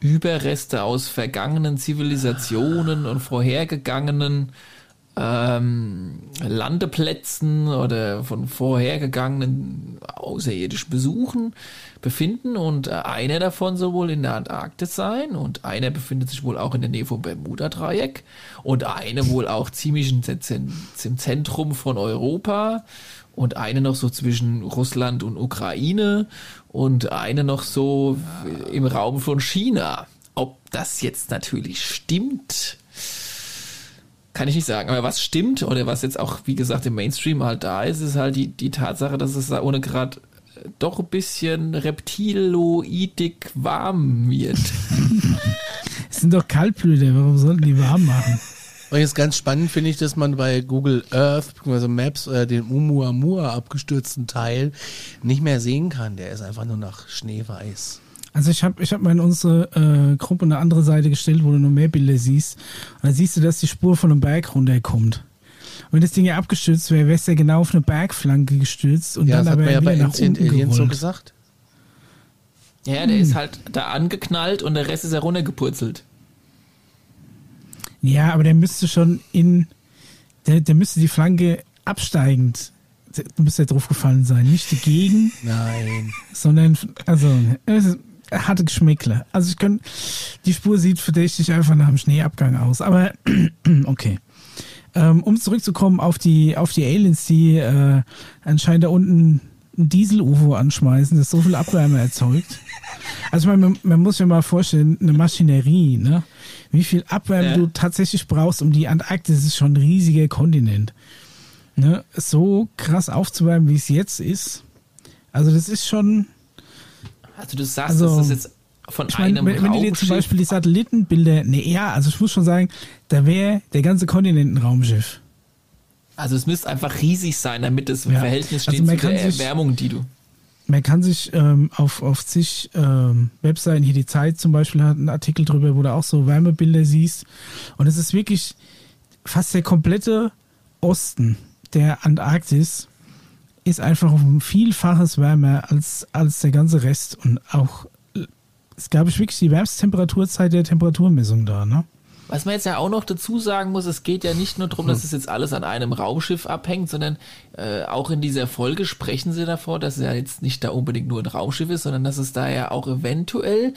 Überreste aus vergangenen Zivilisationen und vorhergegangenen ähm, Landeplätzen oder von vorhergegangenen außerirdischen Besuchen befinden und äh, einer davon soll wohl in der Antarktis sein und einer befindet sich wohl auch in der Nähe vom Bermuda-Dreieck und eine wohl auch ziemlich im Zentrum von Europa und eine noch so zwischen Russland und Ukraine und eine noch so im Raum von China. Ob das jetzt natürlich stimmt, kann ich nicht sagen. Aber was stimmt oder was jetzt auch, wie gesagt, im Mainstream halt da ist, ist halt die, die Tatsache, dass es da ohne gerade doch ein bisschen reptiloidig warm wird. Es sind doch Kaltblüter, warum sollten die warm machen? Übrigens ganz spannend finde ich, dass man bei Google Earth bzw. Maps äh, den Oumuamua abgestürzten Teil nicht mehr sehen kann. Der ist einfach nur nach Schneeweiß. Also ich habe ich hab mal in unsere äh, Gruppe eine andere Seite gestellt, wo du noch mehr Bilder siehst. Und da siehst du, dass die Spur von einem Berg runterkommt. Wenn das Ding ja abgestürzt wäre, wäre es ja genau auf eine Bergflanke gestürzt und ja, dann das hat aber man ja wieder bei nach Ancient unten Aliens so gesagt. Ja, der ist halt da angeknallt und der Rest ist ja runtergepurzelt. Ja, aber der müsste schon in, der, der müsste die Flanke absteigend, der müsste ja drauf gefallen sein. Nicht die Gegend, Nein. sondern, also, es ist- hatte Geschmäckle. Also ich kann, die Spur sieht verdächtig einfach nach dem Schneeabgang aus. Aber okay. Ähm, um zurückzukommen auf die, auf die Aliens, die äh, anscheinend da unten ein Diesel-UFO anschmeißen, das so viel Abwärme erzeugt. Also man, man muss sich mal vorstellen, eine Maschinerie, ne? Wie viel Abwärme Ja. du tatsächlich brauchst, um die Antarktis ist schon ein riesiger Kontinent. Ne? So krass aufzuwärmen, wie es jetzt ist. Also das ist schon, Also du sagst, Also, dass das jetzt von ich meine, einem wenn, wenn du dir zum Beispiel die Satellitenbilder, ne, ja, also ich muss schon sagen, da wäre der ganze Kontinent ein Raumschiff. Also es müsste einfach riesig sein, damit es im Ja. Verhältnis Also steht man zu der sich- Erwärmung, die du. Man kann sich ähm, auf, auf zig ähm, Webseiten, hier die Zeit zum Beispiel hat einen Artikel drüber, wo du auch so Wärmebilder siehst. Und es ist wirklich fast der komplette Osten der Antarktis ist einfach um ein Vielfaches wärmer als, als der ganze Rest. Und auch, es gab ich wirklich die wärmste Temperaturzeit der Temperaturmessung da, ne? Was man jetzt ja auch noch dazu sagen muss, es geht ja nicht nur darum, dass es jetzt alles an einem Raumschiff abhängt, sondern äh, auch in dieser Folge sprechen sie davor, dass es ja jetzt nicht da unbedingt nur ein Raumschiff ist, sondern dass es da ja auch eventuell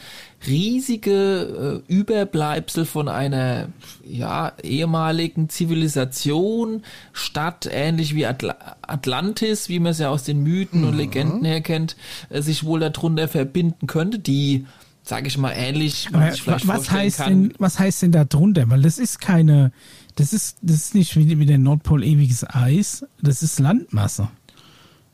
riesige äh, Überbleibsel von einer ja ehemaligen Zivilisation, Stadt ähnlich wie Atla Atlantis, wie man es ja aus den Mythen und Legenden her kennt, äh, sich wohl darunter verbinden könnte, die sage ich mal ähnlich, was heißt kann. denn, was heißt denn da drunter? Weil das ist keine, das ist, das ist nicht wie, wie der Nordpol ewiges Eis, das ist Landmasse.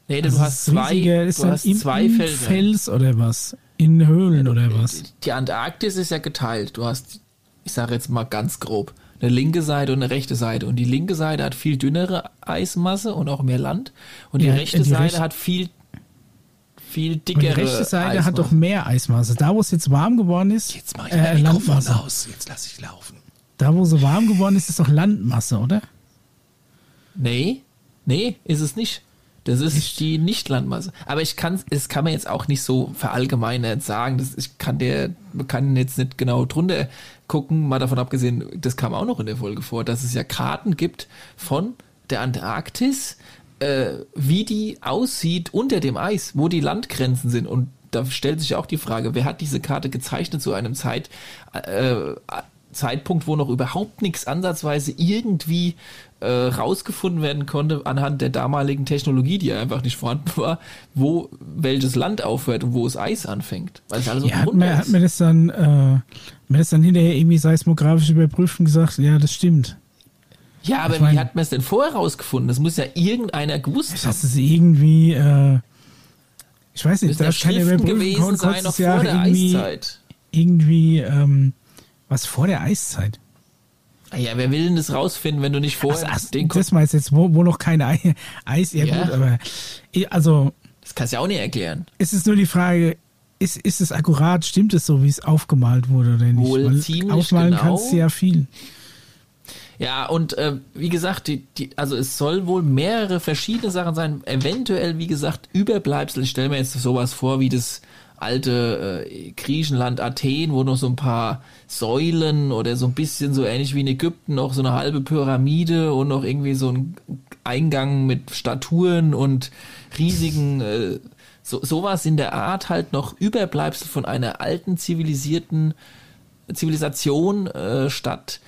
Nee, Also du hast das zwei, riesige, ist du hast im, zwei im Felder. Fels oder was? In Höhlen oder was? Die Antarktis ist ja geteilt. Du hast, ich sage jetzt mal ganz grob, eine linke Seite und eine rechte Seite. Und die linke Seite hat viel dünnere Eismasse und auch mehr Land. Und die Ja, rechte die Seite rechte- hat viel, viel Und die dickere rechte Seite Eismasse. hat doch mehr Eismasse. Da, wo es jetzt warm geworden ist, Jetzt mache ich mein äh, Mikrofon Landmasse. aus. Jetzt lasse ich laufen. Da, wo so warm geworden ist, ist doch Landmasse, oder? Nee, nee, ist es nicht. Das ist die Nichtlandmasse. Aber ich kann es kann man jetzt auch nicht so verallgemeinert sagen. Das, ich kann der, kann jetzt nicht genau drunter gucken, mal davon abgesehen, das kam auch noch in der Folge vor, dass es ja Karten gibt von der Antarktis, äh, wie die aussieht unter dem Eis, wo die Landgrenzen sind. Und da stellt sich auch die Frage, wer hat diese Karte gezeichnet zu einem Zeit, äh, Zeitpunkt, wo noch überhaupt nichts ansatzweise irgendwie äh, rausgefunden werden konnte anhand der damaligen Technologie, die ja einfach nicht vorhanden war, wo welches Land aufhört und wo es Eis anfängt. Weil es alles Ja, hat mir, hat mir das dann, äh, hat mir das dann hinterher irgendwie seismografisch überprüft und gesagt, ja, das stimmt. Ja, aber ich mein- wie hat man es denn vorher rausgefunden? Das muss ja irgendeiner gewusst haben. Das ist irgendwie, äh, ich weiß nicht, da ja überprüfen gewesen sein, noch vor der irgendwie, Eiszeit. irgendwie, ähm, was vor der Eiszeit? Ah Ja, wer will denn das rausfinden, wenn du nicht vorher Ach, ach, den das meinst jetzt, wo, wo noch kein Ei, Eis, ja, Ja. gut, aber also Das kannst du ja auch nicht erklären. es ist nur die Frage, ist, ist es akkurat, stimmt es so, wie es aufgemalt wurde oder nicht? Wohl Weil ziemlich aufmalen genau. kannst du ja viel. Ja, und äh, wie gesagt, die, die, also es soll wohl mehrere verschiedene Sachen sein. Eventuell, wie gesagt, Überbleibsel. Ich stelle mir jetzt sowas vor wie das alte äh, Griechenland Athen, wo noch so ein paar Säulen oder so ein bisschen so ähnlich wie in Ägypten noch so eine halbe Pyramide und noch irgendwie so ein Eingang mit Statuen und riesigen äh, so, sowas in der Art halt noch Überbleibsel von einer alten zivilisierten Zivilisation äh, statt.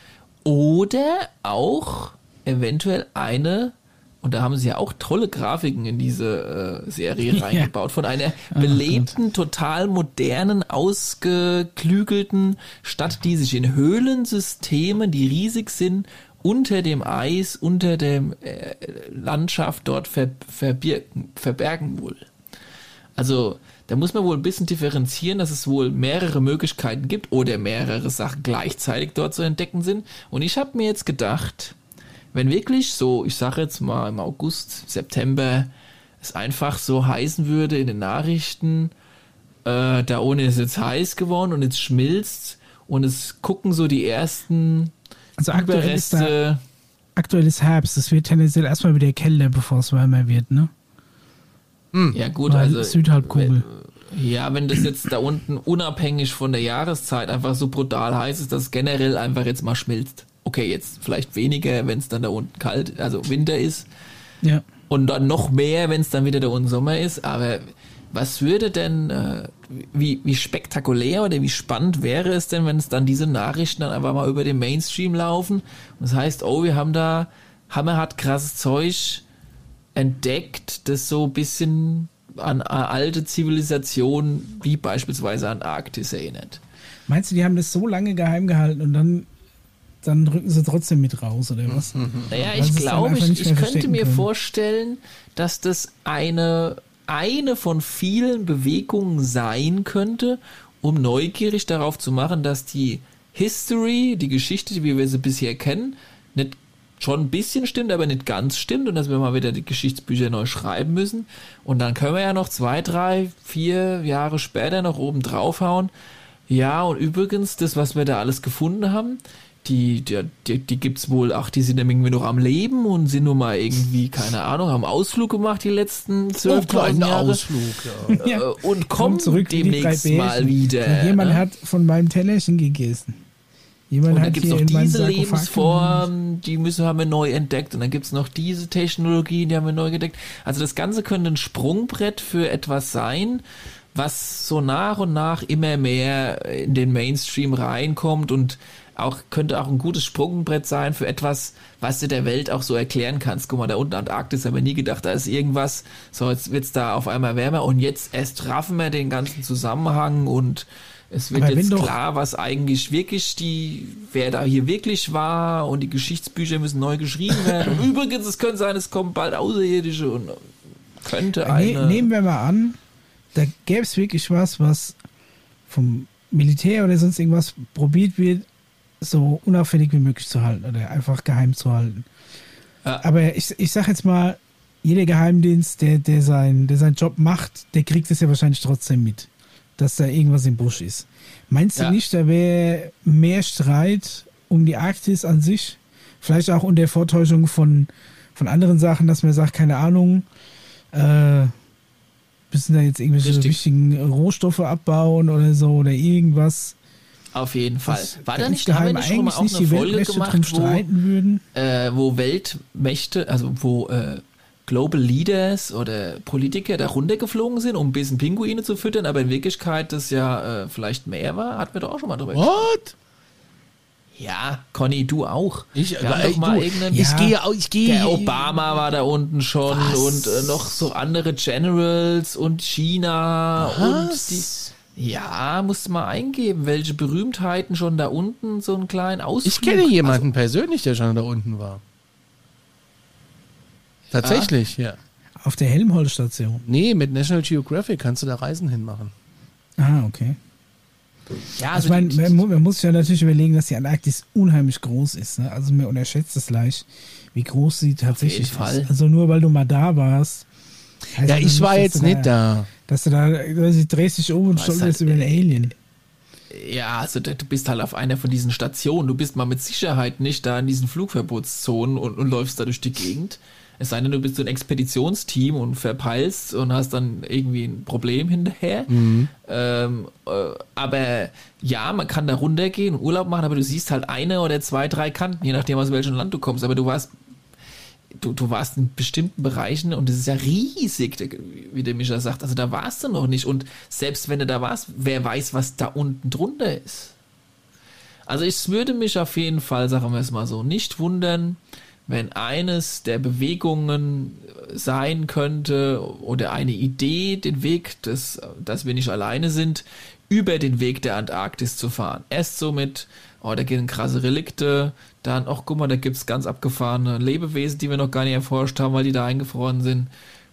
Oder auch eventuell eine, und da haben sie ja auch tolle Grafiken in diese äh, Serie Ja. reingebaut, von einer belebten, total modernen, ausgeklügelten Stadt, die sich in Höhlensystemen, die riesig sind, unter dem Eis, unter der äh, Landschaft dort ver verbirgen, verbergen wohl. Also da muss man wohl ein bisschen differenzieren, dass es wohl mehrere Möglichkeiten gibt oder mehrere Sachen gleichzeitig dort zu entdecken sind. Und ich habe mir jetzt gedacht, wenn wirklich so, ich sage jetzt mal im August, September, es einfach so heißen würde in den Nachrichten, äh, da ohne ist jetzt heiß geworden und jetzt schmilzt und es gucken so die ersten Also aktuell ist, da, Überreste. aktuell ist Herbst, es wird tendenziell erstmal wieder kälter, bevor es wärmer wird, ne? Ja gut, Weil also Südhalbkugel. Wenn, ja, wenn das jetzt da unten unabhängig von der Jahreszeit einfach so brutal heiß ist, dass es generell einfach jetzt mal schmilzt. Okay, jetzt vielleicht weniger, wenn es dann da unten kalt, also Winter ist Ja. und dann noch mehr, wenn es dann wieder da unten Sommer ist, aber was würde denn, äh, wie, wie spektakulär oder wie spannend wäre es denn, wenn es dann diese Nachrichten dann einfach mal über den Mainstream laufen und das heißt, oh, wir haben da hammerhart krasses Zeug entdeckt, das so ein bisschen an alte Zivilisationen wie beispielsweise Antarktis erinnert. Meinst du, die haben das so lange geheim gehalten und dann, dann rücken sie trotzdem mit raus, oder was? Naja, ich glaube, ich, ich könnte mir können. vorstellen, dass das eine, eine von vielen Bewegungen sein könnte, um neugierig darauf zu machen, dass die History, die Geschichte, wie wir sie bisher kennen, nicht schon ein bisschen stimmt, aber nicht ganz stimmt und dass wir mal wieder die Geschichtsbücher neu schreiben müssen. Und dann können wir ja noch zwei, drei, vier Jahre später noch oben draufhauen. Ja, und übrigens, das, was wir da alles gefunden haben, die, die, die, die gibt's wohl, ach, die sind irgendwie noch am Leben und sind nur mal irgendwie, keine Ahnung, haben Ausflug gemacht die letzten zwölf oh, Jahre. Ausflug, ja. ja. Und kommen zurück demnächst mal wieder. Jemand ne? hat von meinem Tellerchen gegessen. Jemand und dann gibt es noch diese Lebensform, die müssen haben wir neu entdeckt. Und dann gibt es noch diese Technologien, die haben wir neu entdeckt. Also das Ganze könnte ein Sprungbrett für etwas sein, was so nach und nach immer mehr in den Mainstream reinkommt und auch könnte auch ein gutes Sprungbrett sein für etwas, was du der Welt auch so erklären kannst. Guck mal, da unten Antarktis haben wir nie gedacht, da ist irgendwas. So, jetzt wird's da auf einmal wärmer und jetzt erst raffen wir den ganzen Zusammenhang und es wird jetzt klar, was eigentlich wirklich die, wer da hier wirklich war und die Geschichtsbücher müssen neu geschrieben werden. und übrigens, es könnte sein, es kommen bald Außerirdische und könnte ne, eine. Ne, nehmen wir mal an, da gäbe es wirklich was, was vom Militär oder sonst irgendwas probiert wird, so unauffällig wie möglich zu halten oder einfach geheim zu halten. Ja. Aber ich, ich sag jetzt mal, jeder Geheimdienst, der, der, sein, der seinen Job macht, der kriegt es ja wahrscheinlich trotzdem mit dass da irgendwas im Busch ist. Meinst ja. du nicht, da wäre mehr Streit um die Arktis an sich? Vielleicht auch unter Vortäuschung von, von anderen Sachen, dass man sagt, keine Ahnung, äh, müssen da jetzt irgendwelche Richtig. wichtigen Rohstoffe abbauen oder so oder irgendwas. Auf jeden Fall. Das, War da nicht, haben wir nicht schon mal auch eine Folge gemacht, wo, äh, wo Weltmächte, also wo äh, Global Leaders oder Politiker da runtergeflogen sind, um ein bisschen Pinguine zu füttern, aber in Wirklichkeit das ja äh, vielleicht mehr war, hatten wir doch auch schon mal drüber What? Ja, Conny, du auch. Ich, wir doch mal irgendeinen, ich gehe auch, ich gehe. Der Obama war da unten schon Was? und äh, noch so andere Generals und China Was? und die. Ja, musst du mal eingeben, welche Berühmtheiten schon da unten so einen kleinen Ausflug. Ich kenne jemanden also, persönlich, der schon da unten war. Tatsächlich, ah. ja. Auf der Helmholtz-Station? Nee, mit National Geographic kannst du da Reisen hinmachen. Ah, okay. Ja, also, also man, man, man, muss ja natürlich überlegen, dass die Antarktis unheimlich groß ist. Ne? Also man unterschätzt es leicht, wie groß sie tatsächlich ist. Also nur weil du mal da warst. Ja, ich war jetzt nicht da, da. Dass du da, du drehst dich um und stolperst halt, über einen Alien. Ja, also du bist halt auf einer von diesen Stationen. Du bist mal mit Sicherheit nicht da in diesen Flugverbotszonen und, und läufst da durch die Gegend. Es sei denn, du bist so ein Expeditionsteam und verpeilst und hast dann irgendwie ein Problem hinterher. Mhm. Ähm, äh, aber ja, man kann da runtergehen und Urlaub machen, aber du siehst halt eine oder zwei, drei Kanten, je nachdem aus welchem Land du kommst. Aber du warst, du, du warst in bestimmten Bereichen und es ist ja riesig, wie der Mischa sagt. Also da warst du noch nicht. Und selbst wenn du da warst, wer weiß, was da unten drunter ist. Also es würde mich auf jeden Fall, sagen wir es mal so, nicht wundern, wenn eines der Bewegungen sein könnte oder eine Idee, den Weg, des, dass wir nicht alleine sind, über den Weg der Antarktis zu fahren. Erst so mit, oh, da gehen krasse Relikte, dann, ach guck mal, da gibt's ganz abgefahrene Lebewesen, die wir noch gar nicht erforscht haben, weil die da eingefroren sind.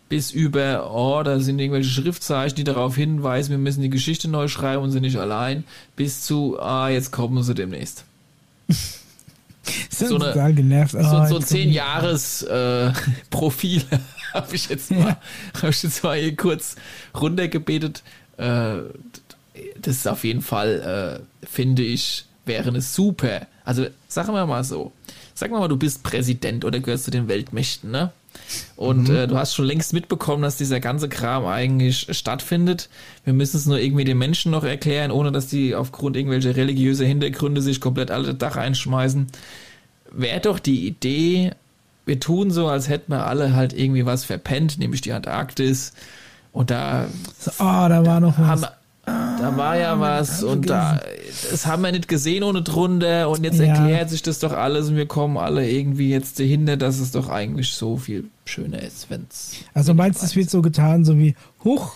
Bis über, oh, da sind irgendwelche Schriftzeichen, die darauf hinweisen, wir müssen die Geschichte neu schreiben und sind nicht allein. Bis zu, ah, jetzt kommen sie demnächst. so, eine, total genervt. Oh, so, so ein zehn Jahres äh, Profil habe ich jetzt mal, ja. habe ich jetzt mal hier kurz runtergebetet. Äh, das ist auf jeden Fall, äh, finde ich, wäre eine super. Also sagen wir mal so, sagen wir mal, du bist Präsident oder gehörst zu den Weltmächten, ne? Und mhm. äh, du hast schon längst mitbekommen, dass dieser ganze Kram eigentlich stattfindet. Wir müssen es nur irgendwie den Menschen noch erklären, ohne dass die aufgrund irgendwelcher religiöser Hintergründe sich komplett alle Dach einschmeißen. Wäre doch die Idee, wir tun so, als hätten wir alle halt irgendwie was verpennt, nämlich die Antarktis. Und da, Oh, da war noch was. haben, da war ja was und da, das haben wir nicht gesehen ohne drunter und jetzt Ja. erklärt sich das doch alles und wir kommen alle irgendwie jetzt dahinter, dass es doch eigentlich so viel schöner ist, wenn's. Also meinst du, es wird so getan, so wie, huch,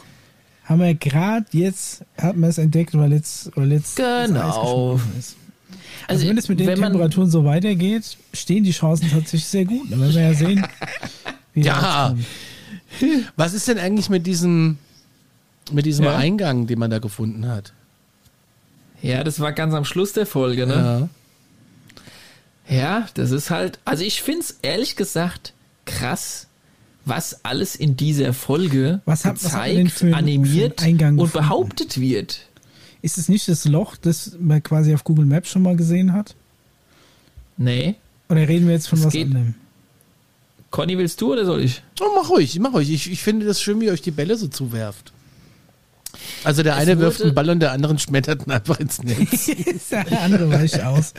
haben wir gerade jetzt, hat man es entdeckt, weil jetzt, weil jetzt Genau. ist. Also, wenn es mit den Temperaturen so weitergeht, stehen die Chancen tatsächlich sehr gut. Da werden wir ja sehen. Wie Ja. Was ist denn eigentlich mit diesem, mit diesem Ja. Eingang, den man da gefunden hat? Ja, das war ganz am Schluss der Folge, ne? Ja. Ja, das ist halt, also ich find's ehrlich gesagt krass, was alles in dieser Folge Was hat- was hat man denn gezeigt, für einen- animiert für einen Eingang und gefunden? behauptet wird. Ist es nicht das Loch, das man quasi auf Google Maps schon mal gesehen hat? Nee. Oder reden wir jetzt von Es was geht- anderem? Conny, willst du oder soll ich? Oh, mach ruhig, mach ruhig. Ich, ich finde das schön, wie ihr euch die Bälle so zuwerft. Also der eine wirft einen Ball und der andere schmettert ihn einfach ins Netz. der andere weicht aus.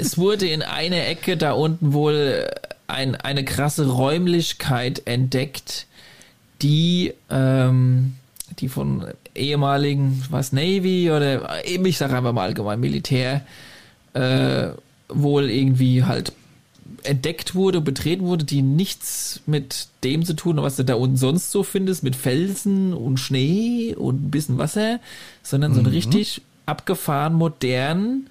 Es wurde in einer Ecke da unten wohl ein, eine krasse Räumlichkeit entdeckt, die, ähm, die von ehemaligen, was Navy oder eben, ich sage einfach mal allgemein Militär, äh, wohl irgendwie halt entdeckt wurde, betreten wurde, die nichts mit dem zu tun, was du da unten sonst so findest, mit Felsen und Schnee und ein bisschen Wasser, sondern so ein richtig abgefahren, modern,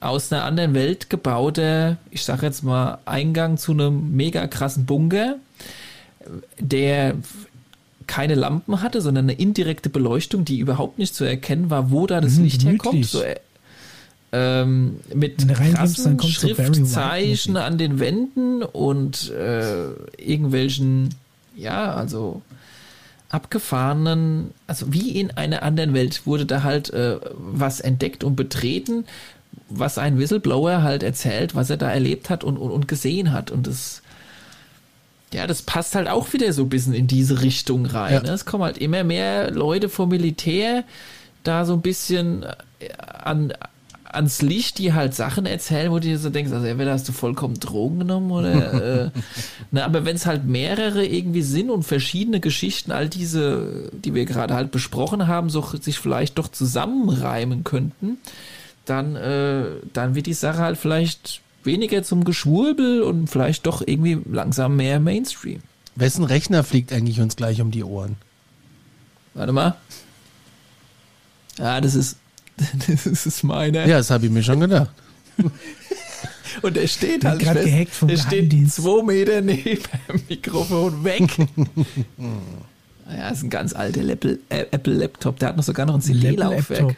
aus einer anderen Welt gebauter, ich sag jetzt mal, Eingang zu einem mega krassen Bunker, der keine Lampen hatte, sondern eine indirekte Beleuchtung, die überhaupt nicht zu erkennen war, wo da das Mhm, Licht herkommt. So, äh, ähm, mit krassen kommt so Schriftzeichen an den Wänden und äh, irgendwelchen, ja, also abgefahrenen, also wie in einer anderen Welt wurde da halt äh, was entdeckt und betreten, was ein Whistleblower halt erzählt, was er da erlebt hat und, und, und gesehen hat. Und das, ja, das passt halt auch wieder so ein bisschen in diese Richtung rein. Ja. Ne? Es kommen halt immer mehr Leute vom Militär da so ein bisschen äh, an, ans Licht, die halt Sachen erzählen, wo du dir so denkst, also entweder hast du vollkommen Drogen genommen oder äh, na, aber wenn es halt mehrere irgendwie sind und verschiedene Geschichten, all diese, die wir gerade halt besprochen haben, so sich vielleicht doch zusammenreimen könnten, dann, äh, dann wird die Sache halt vielleicht weniger zum Geschwurbel und vielleicht doch irgendwie langsam mehr Mainstream. Wessen Rechner fliegt eigentlich uns gleich um die Ohren? Warte mal. Ja, das ist, das ist meiner. Ja, das habe ich mir schon gedacht. Und der steht halt grad fest. gehackt vom Der steht zwei Meter neben dem Mikrofon weg. ja, ist ein ganz alter Apple- äh, Apple-Laptop. Der hat noch sogar noch ein CD-Laufwerk.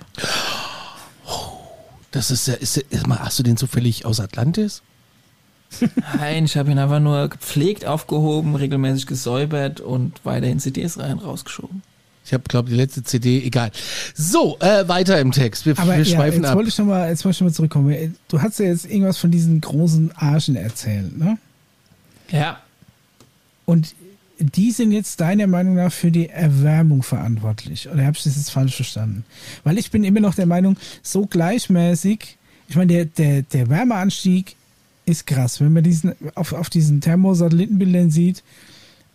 Das ist ja, ist, ist mal, hast du den zufällig aus Atlantis? Nein, ich habe ihn einfach nur gepflegt aufgehoben, regelmäßig gesäubert und weiterhin CDs rein rausgeschoben. Ich habe, glaube die letzte CD, egal. So, äh, weiter im Text. Wir, Aber wir ja, schweifen jetzt ab. wollte ich noch mal, jetzt wollte ich noch mal zurückkommen. Du hast ja jetzt irgendwas von diesen großen Arschen erzählt, ne? Ja. Und die sind jetzt deiner Meinung nach für die Erwärmung verantwortlich. Oder habe ich das jetzt falsch verstanden? Weil ich bin immer noch der Meinung, so gleichmäßig, ich meine, der, der, der Wärmeanstieg ist krass. Wenn man diesen auf, auf diesen Thermosatellitenbildern sieht,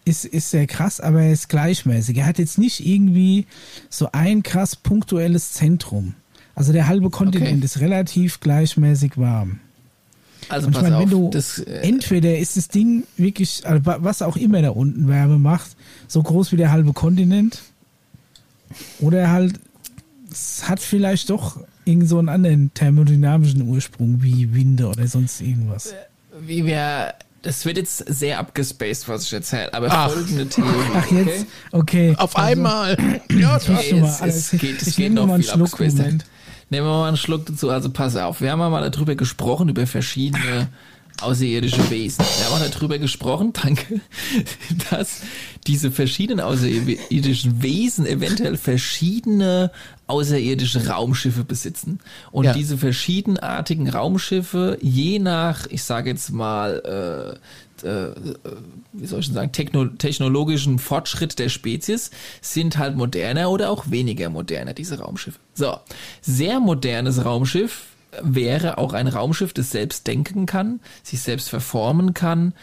ist, ist sehr krass, aber er ist gleichmäßig. Er hat jetzt nicht irgendwie so ein krass punktuelles Zentrum. Also der halbe Kontinent Okay. ist relativ gleichmäßig warm. Also pass meine, auf. wenn du das, äh, entweder ist das Ding wirklich, also wa- was auch immer da unten Wärme macht, so groß wie der halbe Kontinent, oder halt, es hat vielleicht doch irgend so einen anderen thermodynamischen Ursprung wie Winde oder sonst irgendwas. wie wir, das wird jetzt sehr abgespaced, was ich erzähle, aber Ach. folgende Theorie. Ach jetzt, okay. Auf Also, einmal. ja, schon mal es- es geht- es ich geht noch mal einen viel Schluck, abgespaced. Moment. Nehmen wir mal einen Schluck dazu. Also pass auf, wir haben ja mal darüber gesprochen, über verschiedene außerirdische Wesen. Wir haben auch darüber gesprochen, danke, dass diese verschiedenen außerirdischen Wesen eventuell verschiedene außerirdische Raumschiffe besitzen. Und Ja. diese verschiedenartigen Raumschiffe, je nach, ich sage jetzt mal, äh, äh, wie soll ich denn sagen, techno technologischen Fortschritt der Spezies sind halt moderner oder auch weniger moderner, diese Raumschiffe. So, sehr modernes Raumschiff wäre auch ein Raumschiff, das selbst denken kann, sich selbst verformen kann,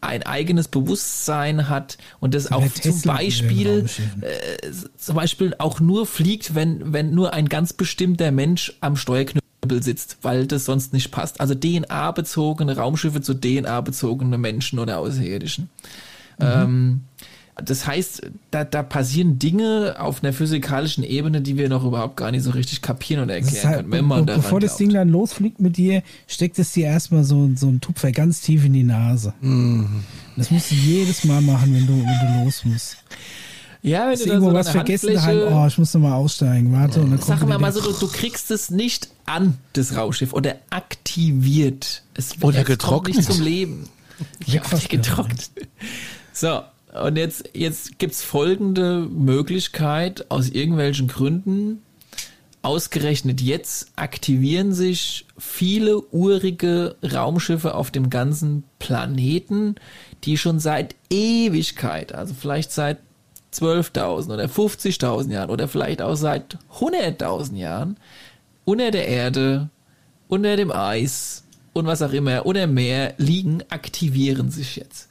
ein eigenes Bewusstsein hat und das auch zum Beispiel, äh, zum Beispiel auch nur fliegt, wenn, wenn nur ein ganz bestimmter Mensch am Steuerknüppel sitzt, weil das sonst nicht passt. Also DNA-bezogene Raumschiffe zu DNA-bezogene Menschen oder Außerirdischen. Mhm. Ähm, das heißt, da, da passieren Dinge auf einer physikalischen Ebene, die wir noch überhaupt gar nicht so richtig kapieren oder erklären halt, können, wenn man daran Bevor das Ding dann losfliegt mit dir, steckt es dir erstmal so, so ein Tupfer ganz tief in die Nase. Mhm. Das musst du jedes Mal machen, wenn du, wenn du los musst. Ja, wenn Hast du irgendwo so was vergessen hast, oh, ich muss nochmal aussteigen, warte. Und dann Sag mal, mal so, du, du, kriegst es nicht an, das Raumschiff, oder aktiviert. Es, oder getrocknet. nicht zum Leben. Ja, getrocknet. So, und jetzt, jetzt gibt's folgende Möglichkeit, aus irgendwelchen Gründen, ausgerechnet jetzt aktivieren sich viele urige Raumschiffe auf dem ganzen Planeten, die schon seit Ewigkeit, also vielleicht seit 12.000 oder 50.000 Jahren oder vielleicht auch seit 100.000 Jahren unter der Erde, unter dem Eis und was auch immer, unter Meer liegen, aktivieren sich jetzt.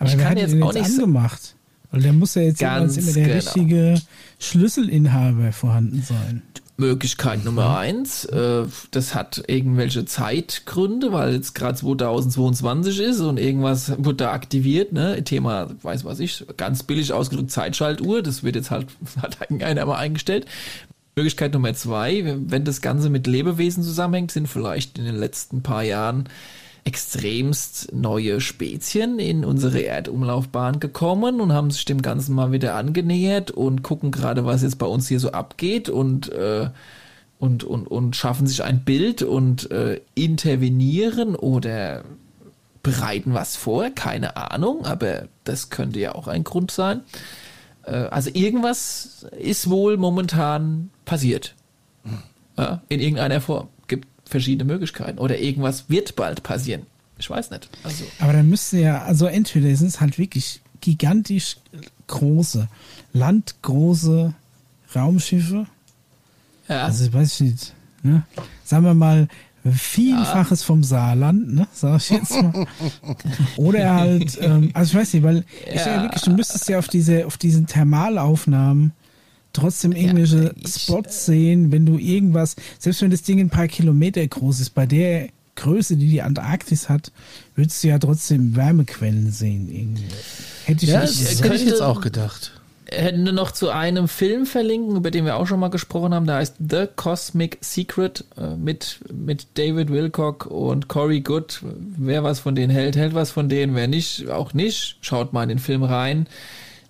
Aber ich kann jetzt auch nicht angemacht. Weil der muss ja jetzt immer der genau. richtige Schlüsselinhaber vorhanden sein. Möglichkeit Nummer eins, äh, das hat irgendwelche Zeitgründe, weil jetzt gerade 2022 ist und irgendwas wird da aktiviert, ne? Thema, weiß was ich, ganz billig ausgedrückt Zeitschaltuhr, das wird jetzt halt, hat irgendeiner mal eingestellt. Möglichkeit Nummer zwei, wenn das Ganze mit Lebewesen zusammenhängt, sind vielleicht in den letzten paar Jahren extremst neue Spezien in unsere Erdumlaufbahn gekommen und haben sich dem Ganzen mal wieder angenähert und gucken gerade, was jetzt bei uns hier so abgeht und äh, und, und, und schaffen sich ein Bild und äh, intervenieren oder bereiten was vor, keine Ahnung, aber das könnte ja auch ein Grund sein. Äh, also irgendwas ist wohl momentan passiert. Ja, in irgendeiner Form verschiedene Möglichkeiten. Oder irgendwas wird bald passieren. Ich weiß nicht. Also. Aber dann müsste ja, also entweder sind es halt wirklich gigantisch große, landgroße Raumschiffe. Ja. Also ich weiß nicht. Ne? Sagen wir mal, Vielfaches ja. vom Saarland, ne, sag ich jetzt mal. Oder halt, ähm, also ich weiß nicht, weil ja. ich ja wirklich, du müsstest ja auf diese, auf diesen Thermalaufnahmen trotzdem irgendwelche ja, Spots sehen, wenn du irgendwas, selbst wenn das Ding ein paar Kilometer groß ist, bei der Größe, die die Antarktis hat, würdest du ja trotzdem Wärmequellen sehen. Irgendwie. Hätte ich, ja, nicht, das hätte ich jetzt auch gedacht. Hätten wir noch zu einem Film verlinken, über den wir auch schon mal gesprochen haben. Der heißt The Cosmic Secret äh, mit, mit David Wilcock und Corey Good. Wer was von denen hält, hält was von denen. Wer nicht, auch nicht. Schaut mal in den Film rein.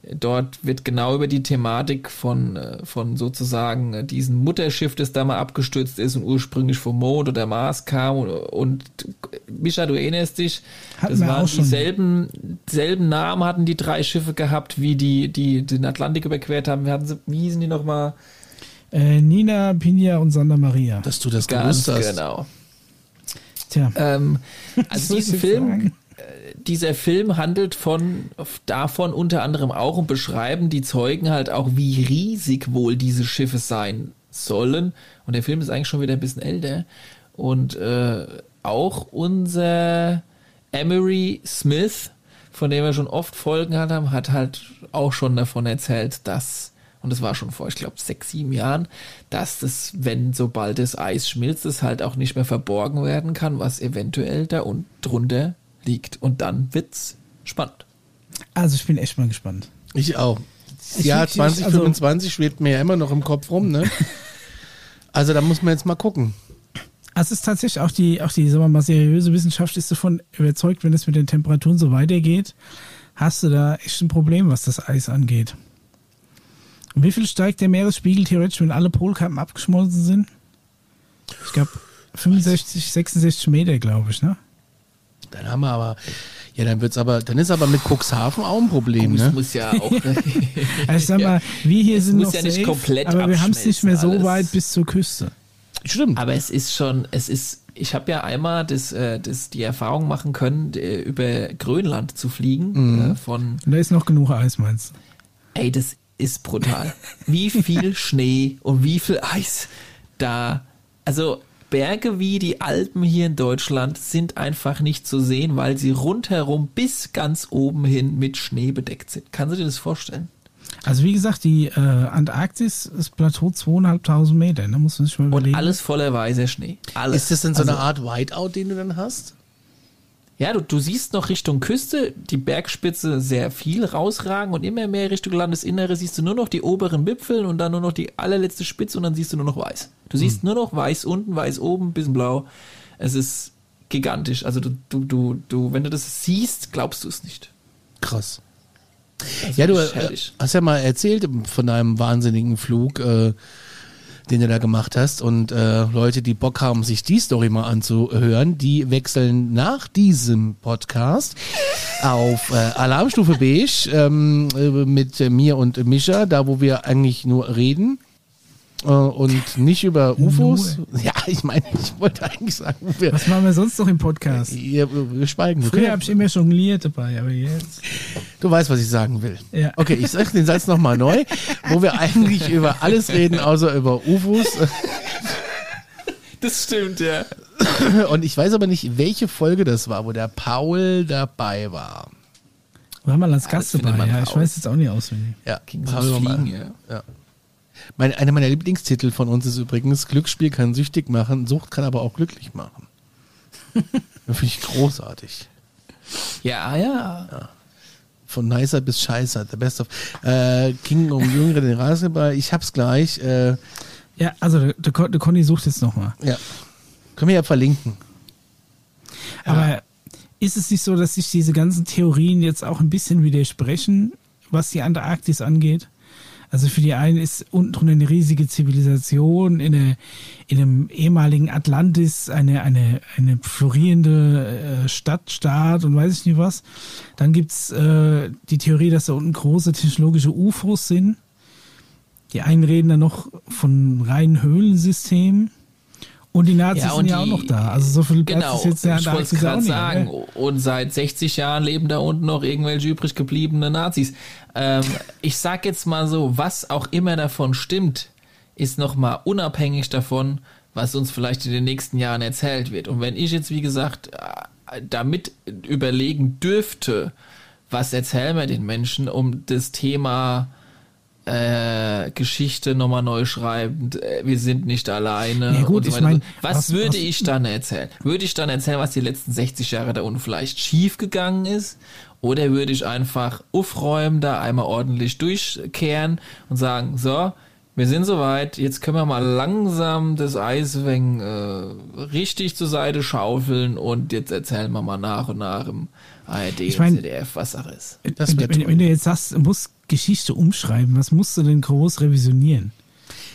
Dort wird genau über die Thematik von, äh, von sozusagen äh, diesem Mutterschiff, das da mal abgestürzt ist und ursprünglich vom Mond oder Mars kam. Und, und Mischa, du erinnerst dich, hatten das waren dieselben selben Namen hatten die drei Schiffe gehabt, wie die, die den Atlantik überquert haben. Wir hatten sie, wie hießen die nochmal? Äh, Nina, Pina und Santa Maria. Dass du das Ganz gewusst hast. genau. Tja. Ähm, also diesen Film, sagen? Dieser Film handelt von davon unter anderem auch und beschreiben die Zeugen halt auch, wie riesig wohl diese Schiffe sein sollen. Und der Film ist eigentlich schon wieder ein bisschen älter. Und äh, auch unser Emery Smith, von dem wir schon oft Folgen haben, hat halt auch schon davon erzählt, dass, und das war schon vor, ich glaube, sechs, sieben Jahren, dass das, wenn sobald das Eis schmilzt, es halt auch nicht mehr verborgen werden kann, was eventuell da und drunter liegt. Und dann wird's spannend. Also ich bin echt mal gespannt. Ich auch. Das Jahr 2025 also, schwebt mir ja immer noch im Kopf rum, ne? also da muss man jetzt mal gucken. Es ist tatsächlich auch die, auch die, sagen wir mal, seriöse Wissenschaft ist davon überzeugt, wenn es mit den Temperaturen so weitergeht, hast du da echt ein Problem, was das Eis angeht. Und wie viel steigt der Meeresspiegel theoretisch, wenn alle Polkappen abgeschmolzen sind? Ich glaube 65, 66 Meter, glaube ich, ne? Dann haben wir aber, ja, dann wird's aber, dann ist aber mit Cuxhaven auch ein Problem, ne? muss ja auch. also sag mal, wir hier es sind noch ja safe, komplett aber wir haben es nicht mehr so alles. weit bis zur Küste. Stimmt. Aber es ist schon, es ist, ich habe ja einmal das, äh, das, die Erfahrung machen können, über Grönland zu fliegen. Mhm. Äh, von, da ist noch genug Eis, meinst du? Ey, das ist brutal. wie viel Schnee und wie viel Eis da. Also Berge wie die Alpen hier in Deutschland sind einfach nicht zu sehen, weil sie rundherum bis ganz oben hin mit Schnee bedeckt sind. Kannst du dir das vorstellen? Also wie gesagt, die äh, Antarktis ist Plateau zweieinhalbtausend Meter, da muss man sich mal überlegen. Und alles voller weißer Schnee. Alles. Ist das denn so eine Art Whiteout, den du dann hast? Ja, du, du siehst noch Richtung Küste die Bergspitze sehr viel rausragen und immer mehr Richtung Landesinnere siehst du nur noch die oberen Wipfel und dann nur noch die allerletzte Spitze und dann siehst du nur noch weiß. Du siehst nur noch weiß unten, weiß oben, bisschen blau. Es ist gigantisch. Also du, du, du, du wenn du das siehst, glaubst du es nicht. Krass. Also Ja, du äh, hast ja mal erzählt von deinem wahnsinnigen Flug, äh, den du da gemacht hast. Und äh, Leute, die Bock haben, sich die Story mal anzuhören, die wechseln nach diesem Podcast auf äh, Alarmstufe Beige ähm, äh, mit mir und Mischa, da wo wir eigentlich nur reden. Äh, Und nicht über UFOs. Ja, ich meine, ich wollte eigentlich sagen, wo wir, Was machen wir sonst noch im Podcast? wir, wir schweigen. Früher habe ich immer jongliert dabei, aber jetzt. Du weißt, was ich sagen will. Ja. Okay, ich sage den Satz nochmal neu, wo wir eigentlich über alles reden, außer über UFOs. Das stimmt, ja. Und ich weiß aber nicht, welche Folge das war, wo der Paul dabei war. War mal als Gast dabei, ja. Ich weiß jetzt auch nicht auswendig. Ja, Ging Paul Fliegen, ja. ja. Mein, einer meiner Lieblingstitel von uns ist übrigens Glücksspiel kann süchtig machen, Sucht kann aber auch glücklich machen. Das finde ich großartig. Ja, ja. Von nicer bis scheißer, the best of. Äh, King um Jüngere den Rasenball. Ich hab's gleich. Äh, Ja, also der, der, Con- der Conny sucht jetzt nochmal. ja. Können wir ja verlinken. Aber ist es nicht so, dass sich diese ganzen Theorien jetzt auch ein bisschen widersprechen, was die Antarktis angeht? Also für die einen ist unten drunter eine riesige Zivilisation, in, eine, in einem ehemaligen Atlantis eine, eine, eine florierende äh, Stadt, Staat und weiß ich nicht was. Dann gibt's äh, die Theorie, dass da unten große technologische UFOs sind. Die einen reden dann noch von reinen Höhlensystemen. Und die Nazis Ja, und sind ja auch die- noch da. Also so viel Platz Genau, ist jetzt der ich wollte gerade sagen. ne? Und seit 60 Jahren leben da unten noch irgendwelche übrig gebliebene Nazis. Ähm, ich sag jetzt mal so, was auch immer davon stimmt, ist nochmal unabhängig davon, was uns vielleicht in den nächsten Jahren erzählt wird. Und wenn ich jetzt, wie gesagt, äh, damit überlegen dürfte, was erzählen wir den Menschen, um das Thema äh, Geschichte nochmal neu schreiben, äh, wir sind nicht alleine. Ja, gut, und so ich weiter. mein, was, was- würde was- ich dann erzählen? Würde ich dann erzählen, was die letzten 60 Jahre da unten vielleicht schief gegangen ist? Oder würde ich einfach aufräumen, da einmal ordentlich durchkehren und sagen, so, wir sind soweit, jetzt können wir mal langsam das Eis wegen, äh, richtig zur Seite schaufeln und jetzt erzählen wir mal nach und nach im ARD Ich mein- und ZDF, was Sache ist. Das wenn, wenn, du jetzt sagst, du musst Geschichte umschreiben, was musst du denn groß revisionieren?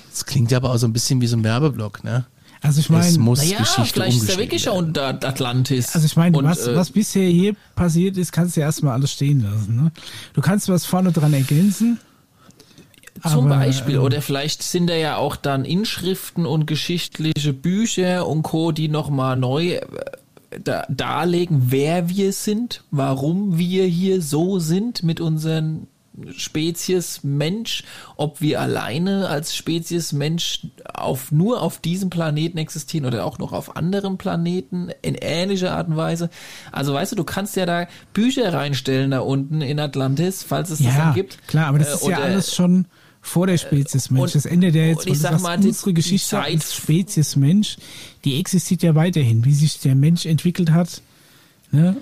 Das klingt ja aber auch so ein bisschen wie so ein Werbeblock, ne? Also ich Es meine, muss Naja, Geschichte vielleicht ist umgeschrieben wirklich werden. schon unter Atlantis. also ich meine, was, äh, was bisher hier passiert ist, kannst du ja erstmal alles stehen lassen. Ne? Du kannst was vorne dran ergänzen. Zum aber, Beispiel. ähm, Oder vielleicht sind da ja auch dann Inschriften und geschichtliche Bücher und Co., die nochmal neu äh, da, darlegen, wer wir sind, warum wir hier so sind mit unseren Spezies Mensch, ob wir alleine als Spezies Mensch auf, nur auf diesem Planeten existieren oder auch noch auf anderen Planeten in ähnlicher Art und Weise. Also weißt du, du kannst ja da Bücher reinstellen da unten in Atlantis, falls es das Ja, dann gibt. klar, aber das Äh, ist ja oder- alles schon vor der Spezies Mensch. und- das ändert ja jetzt, und ich sag mal, die- unsere die Geschichte Zeit- als Spezies Mensch, die existiert ja weiterhin. Wie sich der Mensch entwickelt hat, ne?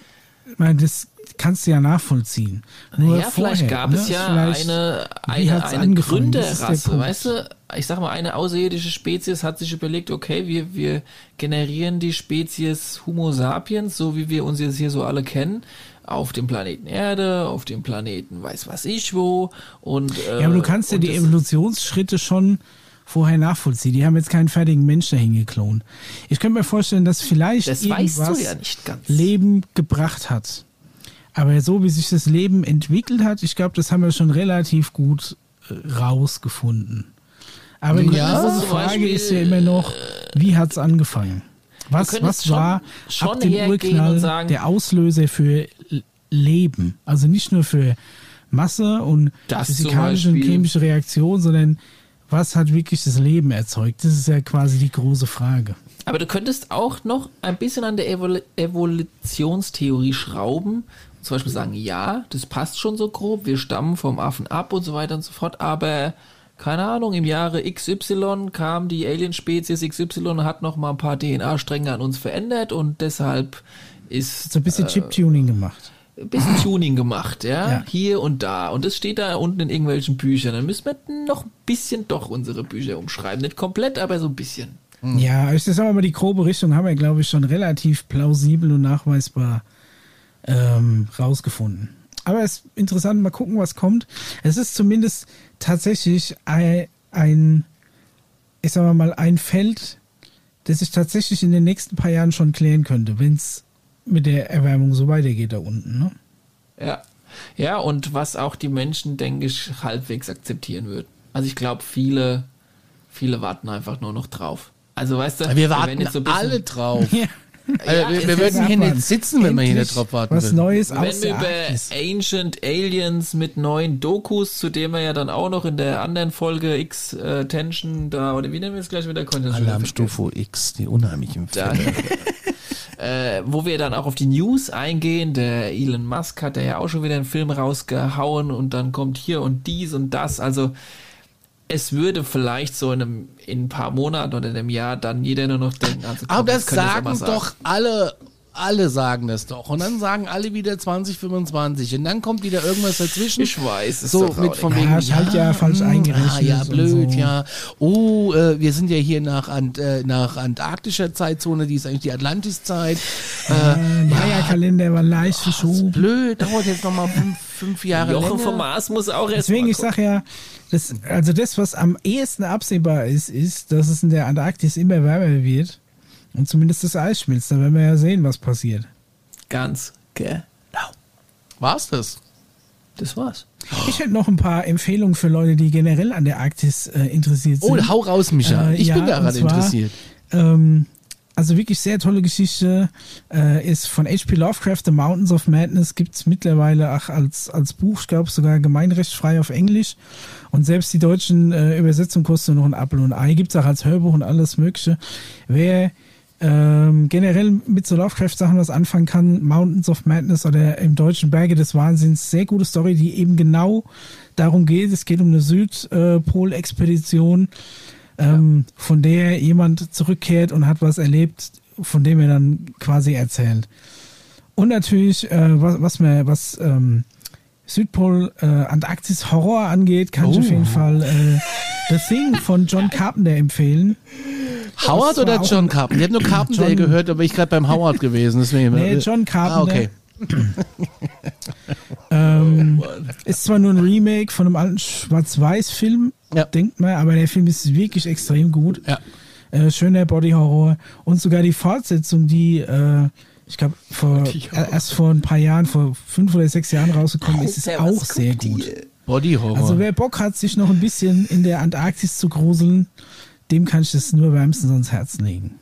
Ich meine, das kannst du ja nachvollziehen. Nur ja, vielleicht vorher, gab ne? es ja Vielleicht- eine, eine, eine Gründerrasse, weißt du? Ich sag mal, eine außerirdische Spezies hat sich überlegt, okay, wir, wir generieren die Spezies Homo sapiens, so wie wir uns jetzt hier so alle kennen, auf dem Planeten Erde, auf dem Planeten weiß was ich wo und äh, Ja, aber du kannst ja die Evolutionsschritte schon vorher nachvollziehen. Die haben jetzt keinen fertigen Mensch dahin geklont. Ich könnte mir vorstellen, dass vielleicht Das irgendwas ja. Leben gebracht hat. Aber so wie sich das Leben entwickelt hat, ich glaube, das haben wir schon relativ gut äh, rausgefunden. Aber die Ja. große Zum Frage Beispiel, ist ja immer noch, wie hat's angefangen? Was, was schon- war schon ab dem Urknall sagen- der Auslöser für Leben? Also nicht nur für Masse und physikalische und chemische Reaktion, sondern was hat wirklich das Leben erzeugt? Das ist ja quasi die große Frage. Aber du könntest auch noch ein bisschen an der Evol Evolutionstheorie schrauben. Zum Beispiel sagen, ja, das passt schon so grob, wir stammen vom Affen ab und so weiter und so fort, aber keine Ahnung, im Jahre XY kam die Alien-Spezies XY und hat noch mal ein paar DNA-Stränge an uns verändert und deshalb ist. So ein bisschen äh, Chip-Tuning gemacht. Ein bisschen Tuning gemacht, ja? ja? Hier und da. Und das steht da unten in irgendwelchen Büchern. Dann müssen wir noch ein bisschen doch unsere Bücher umschreiben. Nicht komplett, aber so ein bisschen. Hm. Ja, ich sag mal, die grobe Richtung haben wir, glaube ich, schon relativ plausibel und nachweisbar ähm, rausgefunden. Aber es ist interessant, mal gucken, was kommt. Es ist zumindest tatsächlich ein, ein ich sag mal, ein Feld, das sich tatsächlich in den nächsten paar Jahren schon klären könnte, wenn es mit der Erwärmung so weitergeht da unten. Ne? Ja. Ja, und was auch die Menschen, denke ich, halbwegs akzeptieren würden. Also ich glaube, viele, viele warten einfach nur noch drauf. Also weißt du, wir warten so alle drauf. Ja. Also, ja, wir, wir würden hier nicht sitzen, wenn wir hier nicht drauf warten Was würden. Neues Wenn wir über Ancient Aliens mit neuen Dokus, zu dem wir ja dann auch noch in der anderen Folge X äh, Tension da, oder wie nennen wir es gleich wieder? Alarmstufe X, die unheimlichen Fälle. äh, wo wir dann auch auf die News eingehen. Der Elon Musk hat ja auch schon wieder einen Film rausgehauen und dann kommt hier und dies und das. Also es würde vielleicht so in, einem, in ein paar Monaten oder in einem Jahr dann jeder nur noch denken. Also komm, Aber das sagen doch alle alle sagen das doch. Und dann sagen alle wieder 2025. Und dann kommt wieder irgendwas dazwischen. Ich weiß. es So mit von wegen. Ja, ja, halt ja falsch hm, eingerechnet. Ah, ja, blöd, so. ja. Oh, äh, wir sind ja hier nach, Ant, äh, nach antarktischer Zeitzone. Die ist eigentlich die Atlantiszeit. Äh, Maya-Kalender ja, war leicht verschoben. Blöd, dauert jetzt nochmal fünf, fünf Jahre Jochen länger. vom Mars muss auch erst Deswegen, ich sag ja, das, also das, was am ehesten absehbar ist, ist, dass es in der Antarktis immer wärmer wird. Und zumindest das Eis schmilzt. Da werden wir ja sehen, was passiert. Ganz genau. War's das? Das war's. Ich hätte noch ein paar Empfehlungen für Leute, die generell an der Arktis äh, interessiert oh, sind. Oh, hau raus, Micha. Äh, ich ja, bin daran zwar, interessiert. Ähm, also wirklich sehr tolle Geschichte. Äh, ist von H.P. Lovecraft, The Mountains of Madness, gibt es mittlerweile auch als, als Buch, ich glaube sogar gemeinrechtsfrei auf Englisch. Und selbst die deutschen äh, Übersetzungen kosten noch ein Apfel und ein Ei. Gibt es auch als Hörbuch und alles Mögliche. Wer ähm, generell mit so Lovecraft-Sachen was anfangen kann, Mountains of Madness oder im deutschen Berge des Wahnsinns, sehr gute Story, die eben genau darum geht. Es geht um eine Südpol-Expedition, ähm, ja. von der jemand zurückkehrt und hat was erlebt, von dem er dann quasi erzählt. Und natürlich, äh, was, was mir, was ähm, Südpol äh, Antarktis Horror angeht, kann oh. ich auf jeden oh. Fall äh, The Thing von John Carpenter empfehlen. Howard oder John Carpenter? Ich habe nur Carpenter John, gehört, aber ich gerade beim Howard gewesen. Deswegen. Nee, John Carpenter. Ah, okay. ähm, ist zwar nur ein Remake von einem alten Schwarz-Weiß-Film, ja. denkt man, aber der Film ist wirklich extrem gut. Ja. Äh, schöner Body-Horror. Und sogar die Fortsetzung, die, äh, ich glaube, vor, erst vor ein paar Jahren, vor fünf oder sechs Jahren rausgekommen ist, ist auch sehr gut. Body-Horror. Also wer Bock hat, sich noch ein bisschen in der Antarktis zu gruseln, dem kann ich das nur wärmstens ans Herz legen.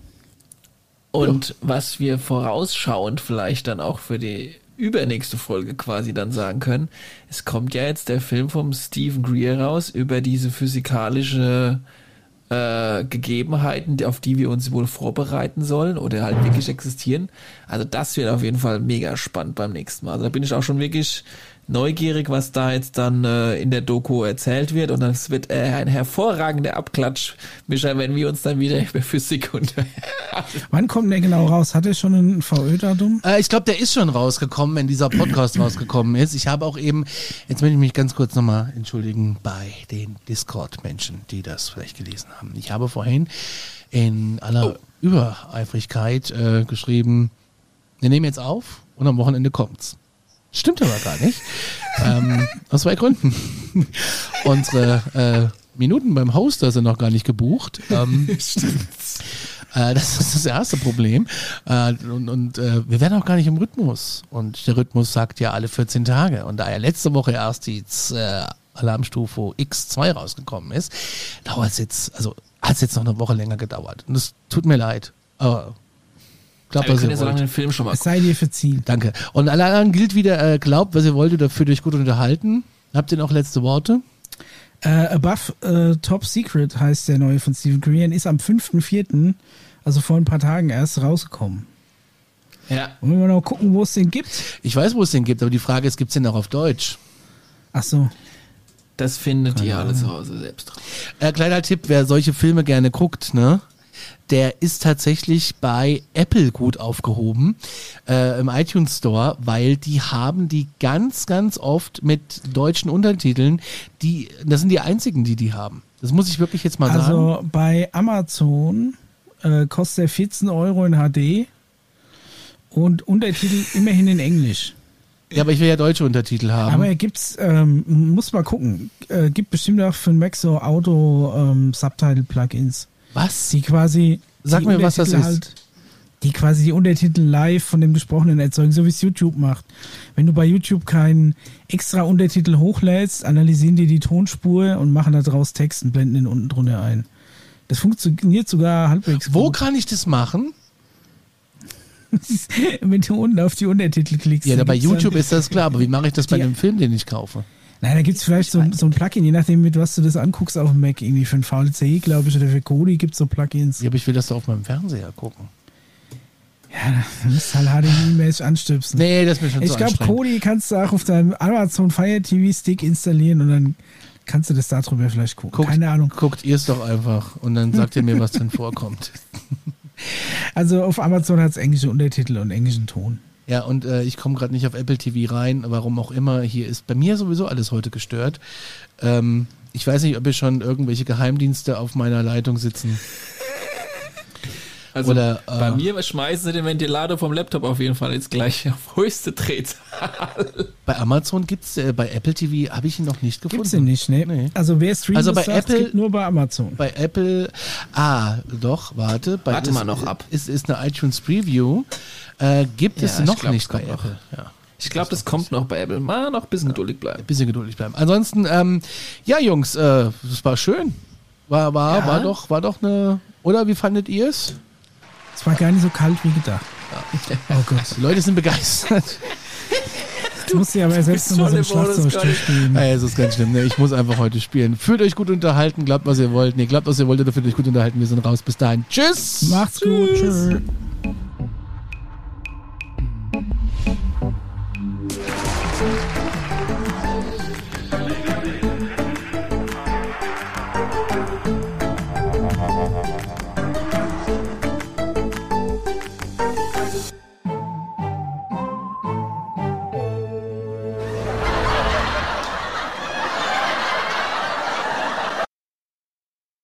Und was wir vorausschauend vielleicht dann auch für die übernächste Folge quasi dann sagen können, es kommt ja jetzt der Film vom Stephen Greer raus über diese physikalische äh, Gegebenheiten, auf die wir uns wohl vorbereiten sollen oder halt wirklich existieren. Also das wird auf jeden Fall mega spannend beim nächsten Mal. Also da bin ich auch schon wirklich neugierig, was da jetzt dann äh, in der Doku erzählt wird. Und das wird äh, ein hervorragender Abklatsch, Micha, wenn wir uns dann wieder über Physik und. Wann kommt der genau raus? Hat er schon ein VÖ-Datum? Äh, ich glaube, der ist schon rausgekommen, wenn dieser Podcast rausgekommen ist. Ich habe auch eben, jetzt möchte ich mich ganz kurz nochmal entschuldigen bei den Discord-Menschen, die das vielleicht gelesen haben. Ich habe vorhin in aller oh. Übereifrigkeit äh, geschrieben, wir nehmen jetzt auf und am Wochenende kommt's. Stimmt aber gar nicht. ähm, aus zwei Gründen. Unsere äh, Minuten beim Hoster sind noch gar nicht gebucht. Ähm, äh, das ist das erste Problem. Äh, und und äh, wir werden auch gar nicht im Rhythmus. Und der Rhythmus sagt ja alle 14 Tage. Und da ja letzte Woche erst die äh, Alarmstufe X2 rausgekommen ist, dauert es jetzt, also hat es jetzt noch eine Woche länger gedauert. Und es tut mir leid. Aber Glaubt, ja, wir können ja so lange den Film schon mal Es sei dir verziehen. Danke. Und alle anderen gilt wieder, äh, glaubt, was ihr wollt oder fühlt euch gut unterhalten. Habt ihr noch letzte Worte? Äh, Above äh, Top Secret heißt der neue von Stephen Korean, ist am 5.4., also vor ein paar Tagen erst rausgekommen. Ja. Wollen wir noch gucken, wo es den gibt? Ich weiß, wo es den gibt, aber die Frage ist, gibt es den auch auf Deutsch? Ach so. Das findet ihr alle zu Hause selbst. Äh, kleiner Tipp, wer solche Filme gerne guckt, ne? Der ist tatsächlich bei Apple gut aufgehoben äh, im iTunes Store, weil die haben die ganz, ganz oft mit deutschen Untertiteln. Die, das sind die einzigen, die die haben. Das muss ich wirklich jetzt mal sagen. Also bei Amazon äh, kostet er 14 Euro in HD und Untertitel immerhin in Englisch. Ja, aber ich will ja deutsche Untertitel haben. Aber gibt's, ähm, muss mal gucken, äh, gibt bestimmt auch für den Mac so Auto-Subtitle-Plugins, Was? die quasi Sag die mir, was das ist. die quasi die Untertitel live von dem Gesprochenen erzeugen, so wie es YouTube macht. Wenn du bei YouTube keinen extra Untertitel hochlädst, analysieren die die Tonspur und machen daraus Text und blenden den unten drunter ein. Das funktioniert sogar halbwegs Wo gut. kann ich das machen? Wenn du unten auf die Untertitel klickst. Ja, bei YouTube ist das klar, aber wie mache ich das bei einem Film, den ich kaufe? Nein, da gibt es vielleicht so, so ein Plugin, je nachdem, mit was du das anguckst auf dem Mac. Irgendwie für ein VLC, glaube ich, oder für Kodi gibt es so Plugins. Ja, aber ich will das doch auf meinem Fernseher gucken. Ja, da musst du halt HDMI-mäßig anstöpsen. Nee, das ist mir schon ich zu glaube. Kodi kannst du auch auf deinem Amazon Fire TV Stick installieren und dann kannst du das darüber vielleicht gucken. Guckt- Keine Ahnung. Guckt ihr es doch einfach und dann sagt ihr mir, was drin vorkommt. Also auf Amazon hat es englische Untertitel und englischen Ton. Ja, und äh, ich komme gerade nicht auf Apple TV rein, warum auch immer. Hier ist bei mir sowieso alles heute gestört. Ähm, ich weiß nicht, ob hier schon irgendwelche Geheimdienste auf meiner Leitung sitzen. Also Oder, äh, bei mir schmeißen sie den Ventilator vom Laptop auf jeden Fall jetzt gleich auf höchste Drehzahl. Bei Amazon gibt's, äh, bei Apple TV habe ich ihn noch nicht gefunden. Gibt's den nicht, ne? Nee. Also wer streamt, Also bei sagt, Apple- gibt nur bei Amazon. Bei Apple, ah, doch, warte. Bei, Warte ist, mal noch ab. Ist, ist eine iTunes Preview. Äh, gibt es Ja, ich noch glaub, nicht es bei kommt noch. Apple. Ja. Ich glaube, das kommt noch bei Apple. Mal noch ein bisschen geduldig bleiben. bisschen geduldig bleiben. Ansonsten, ähm, ja, Jungs, äh, das war schön. War, war, Ja. war doch, war doch eine. Oder wie fandet ihr es? Es war gar nicht so kalt wie gedacht. Oh Gott. Die Leute sind begeistert. Jetzt musst du ja aber selbst nochmal so ein Bonus- Schlagzeugstück spielen. Ey, es ist ganz schlimm. Ne? Ich muss einfach heute spielen. Fühlt euch gut unterhalten, glaubt, was ihr wollt. Nee, glaubt, was ihr wollt, oder fühlt euch gut unterhalten. Wir sind raus. Bis dahin. Tschüss. Macht's gut. Tschüss.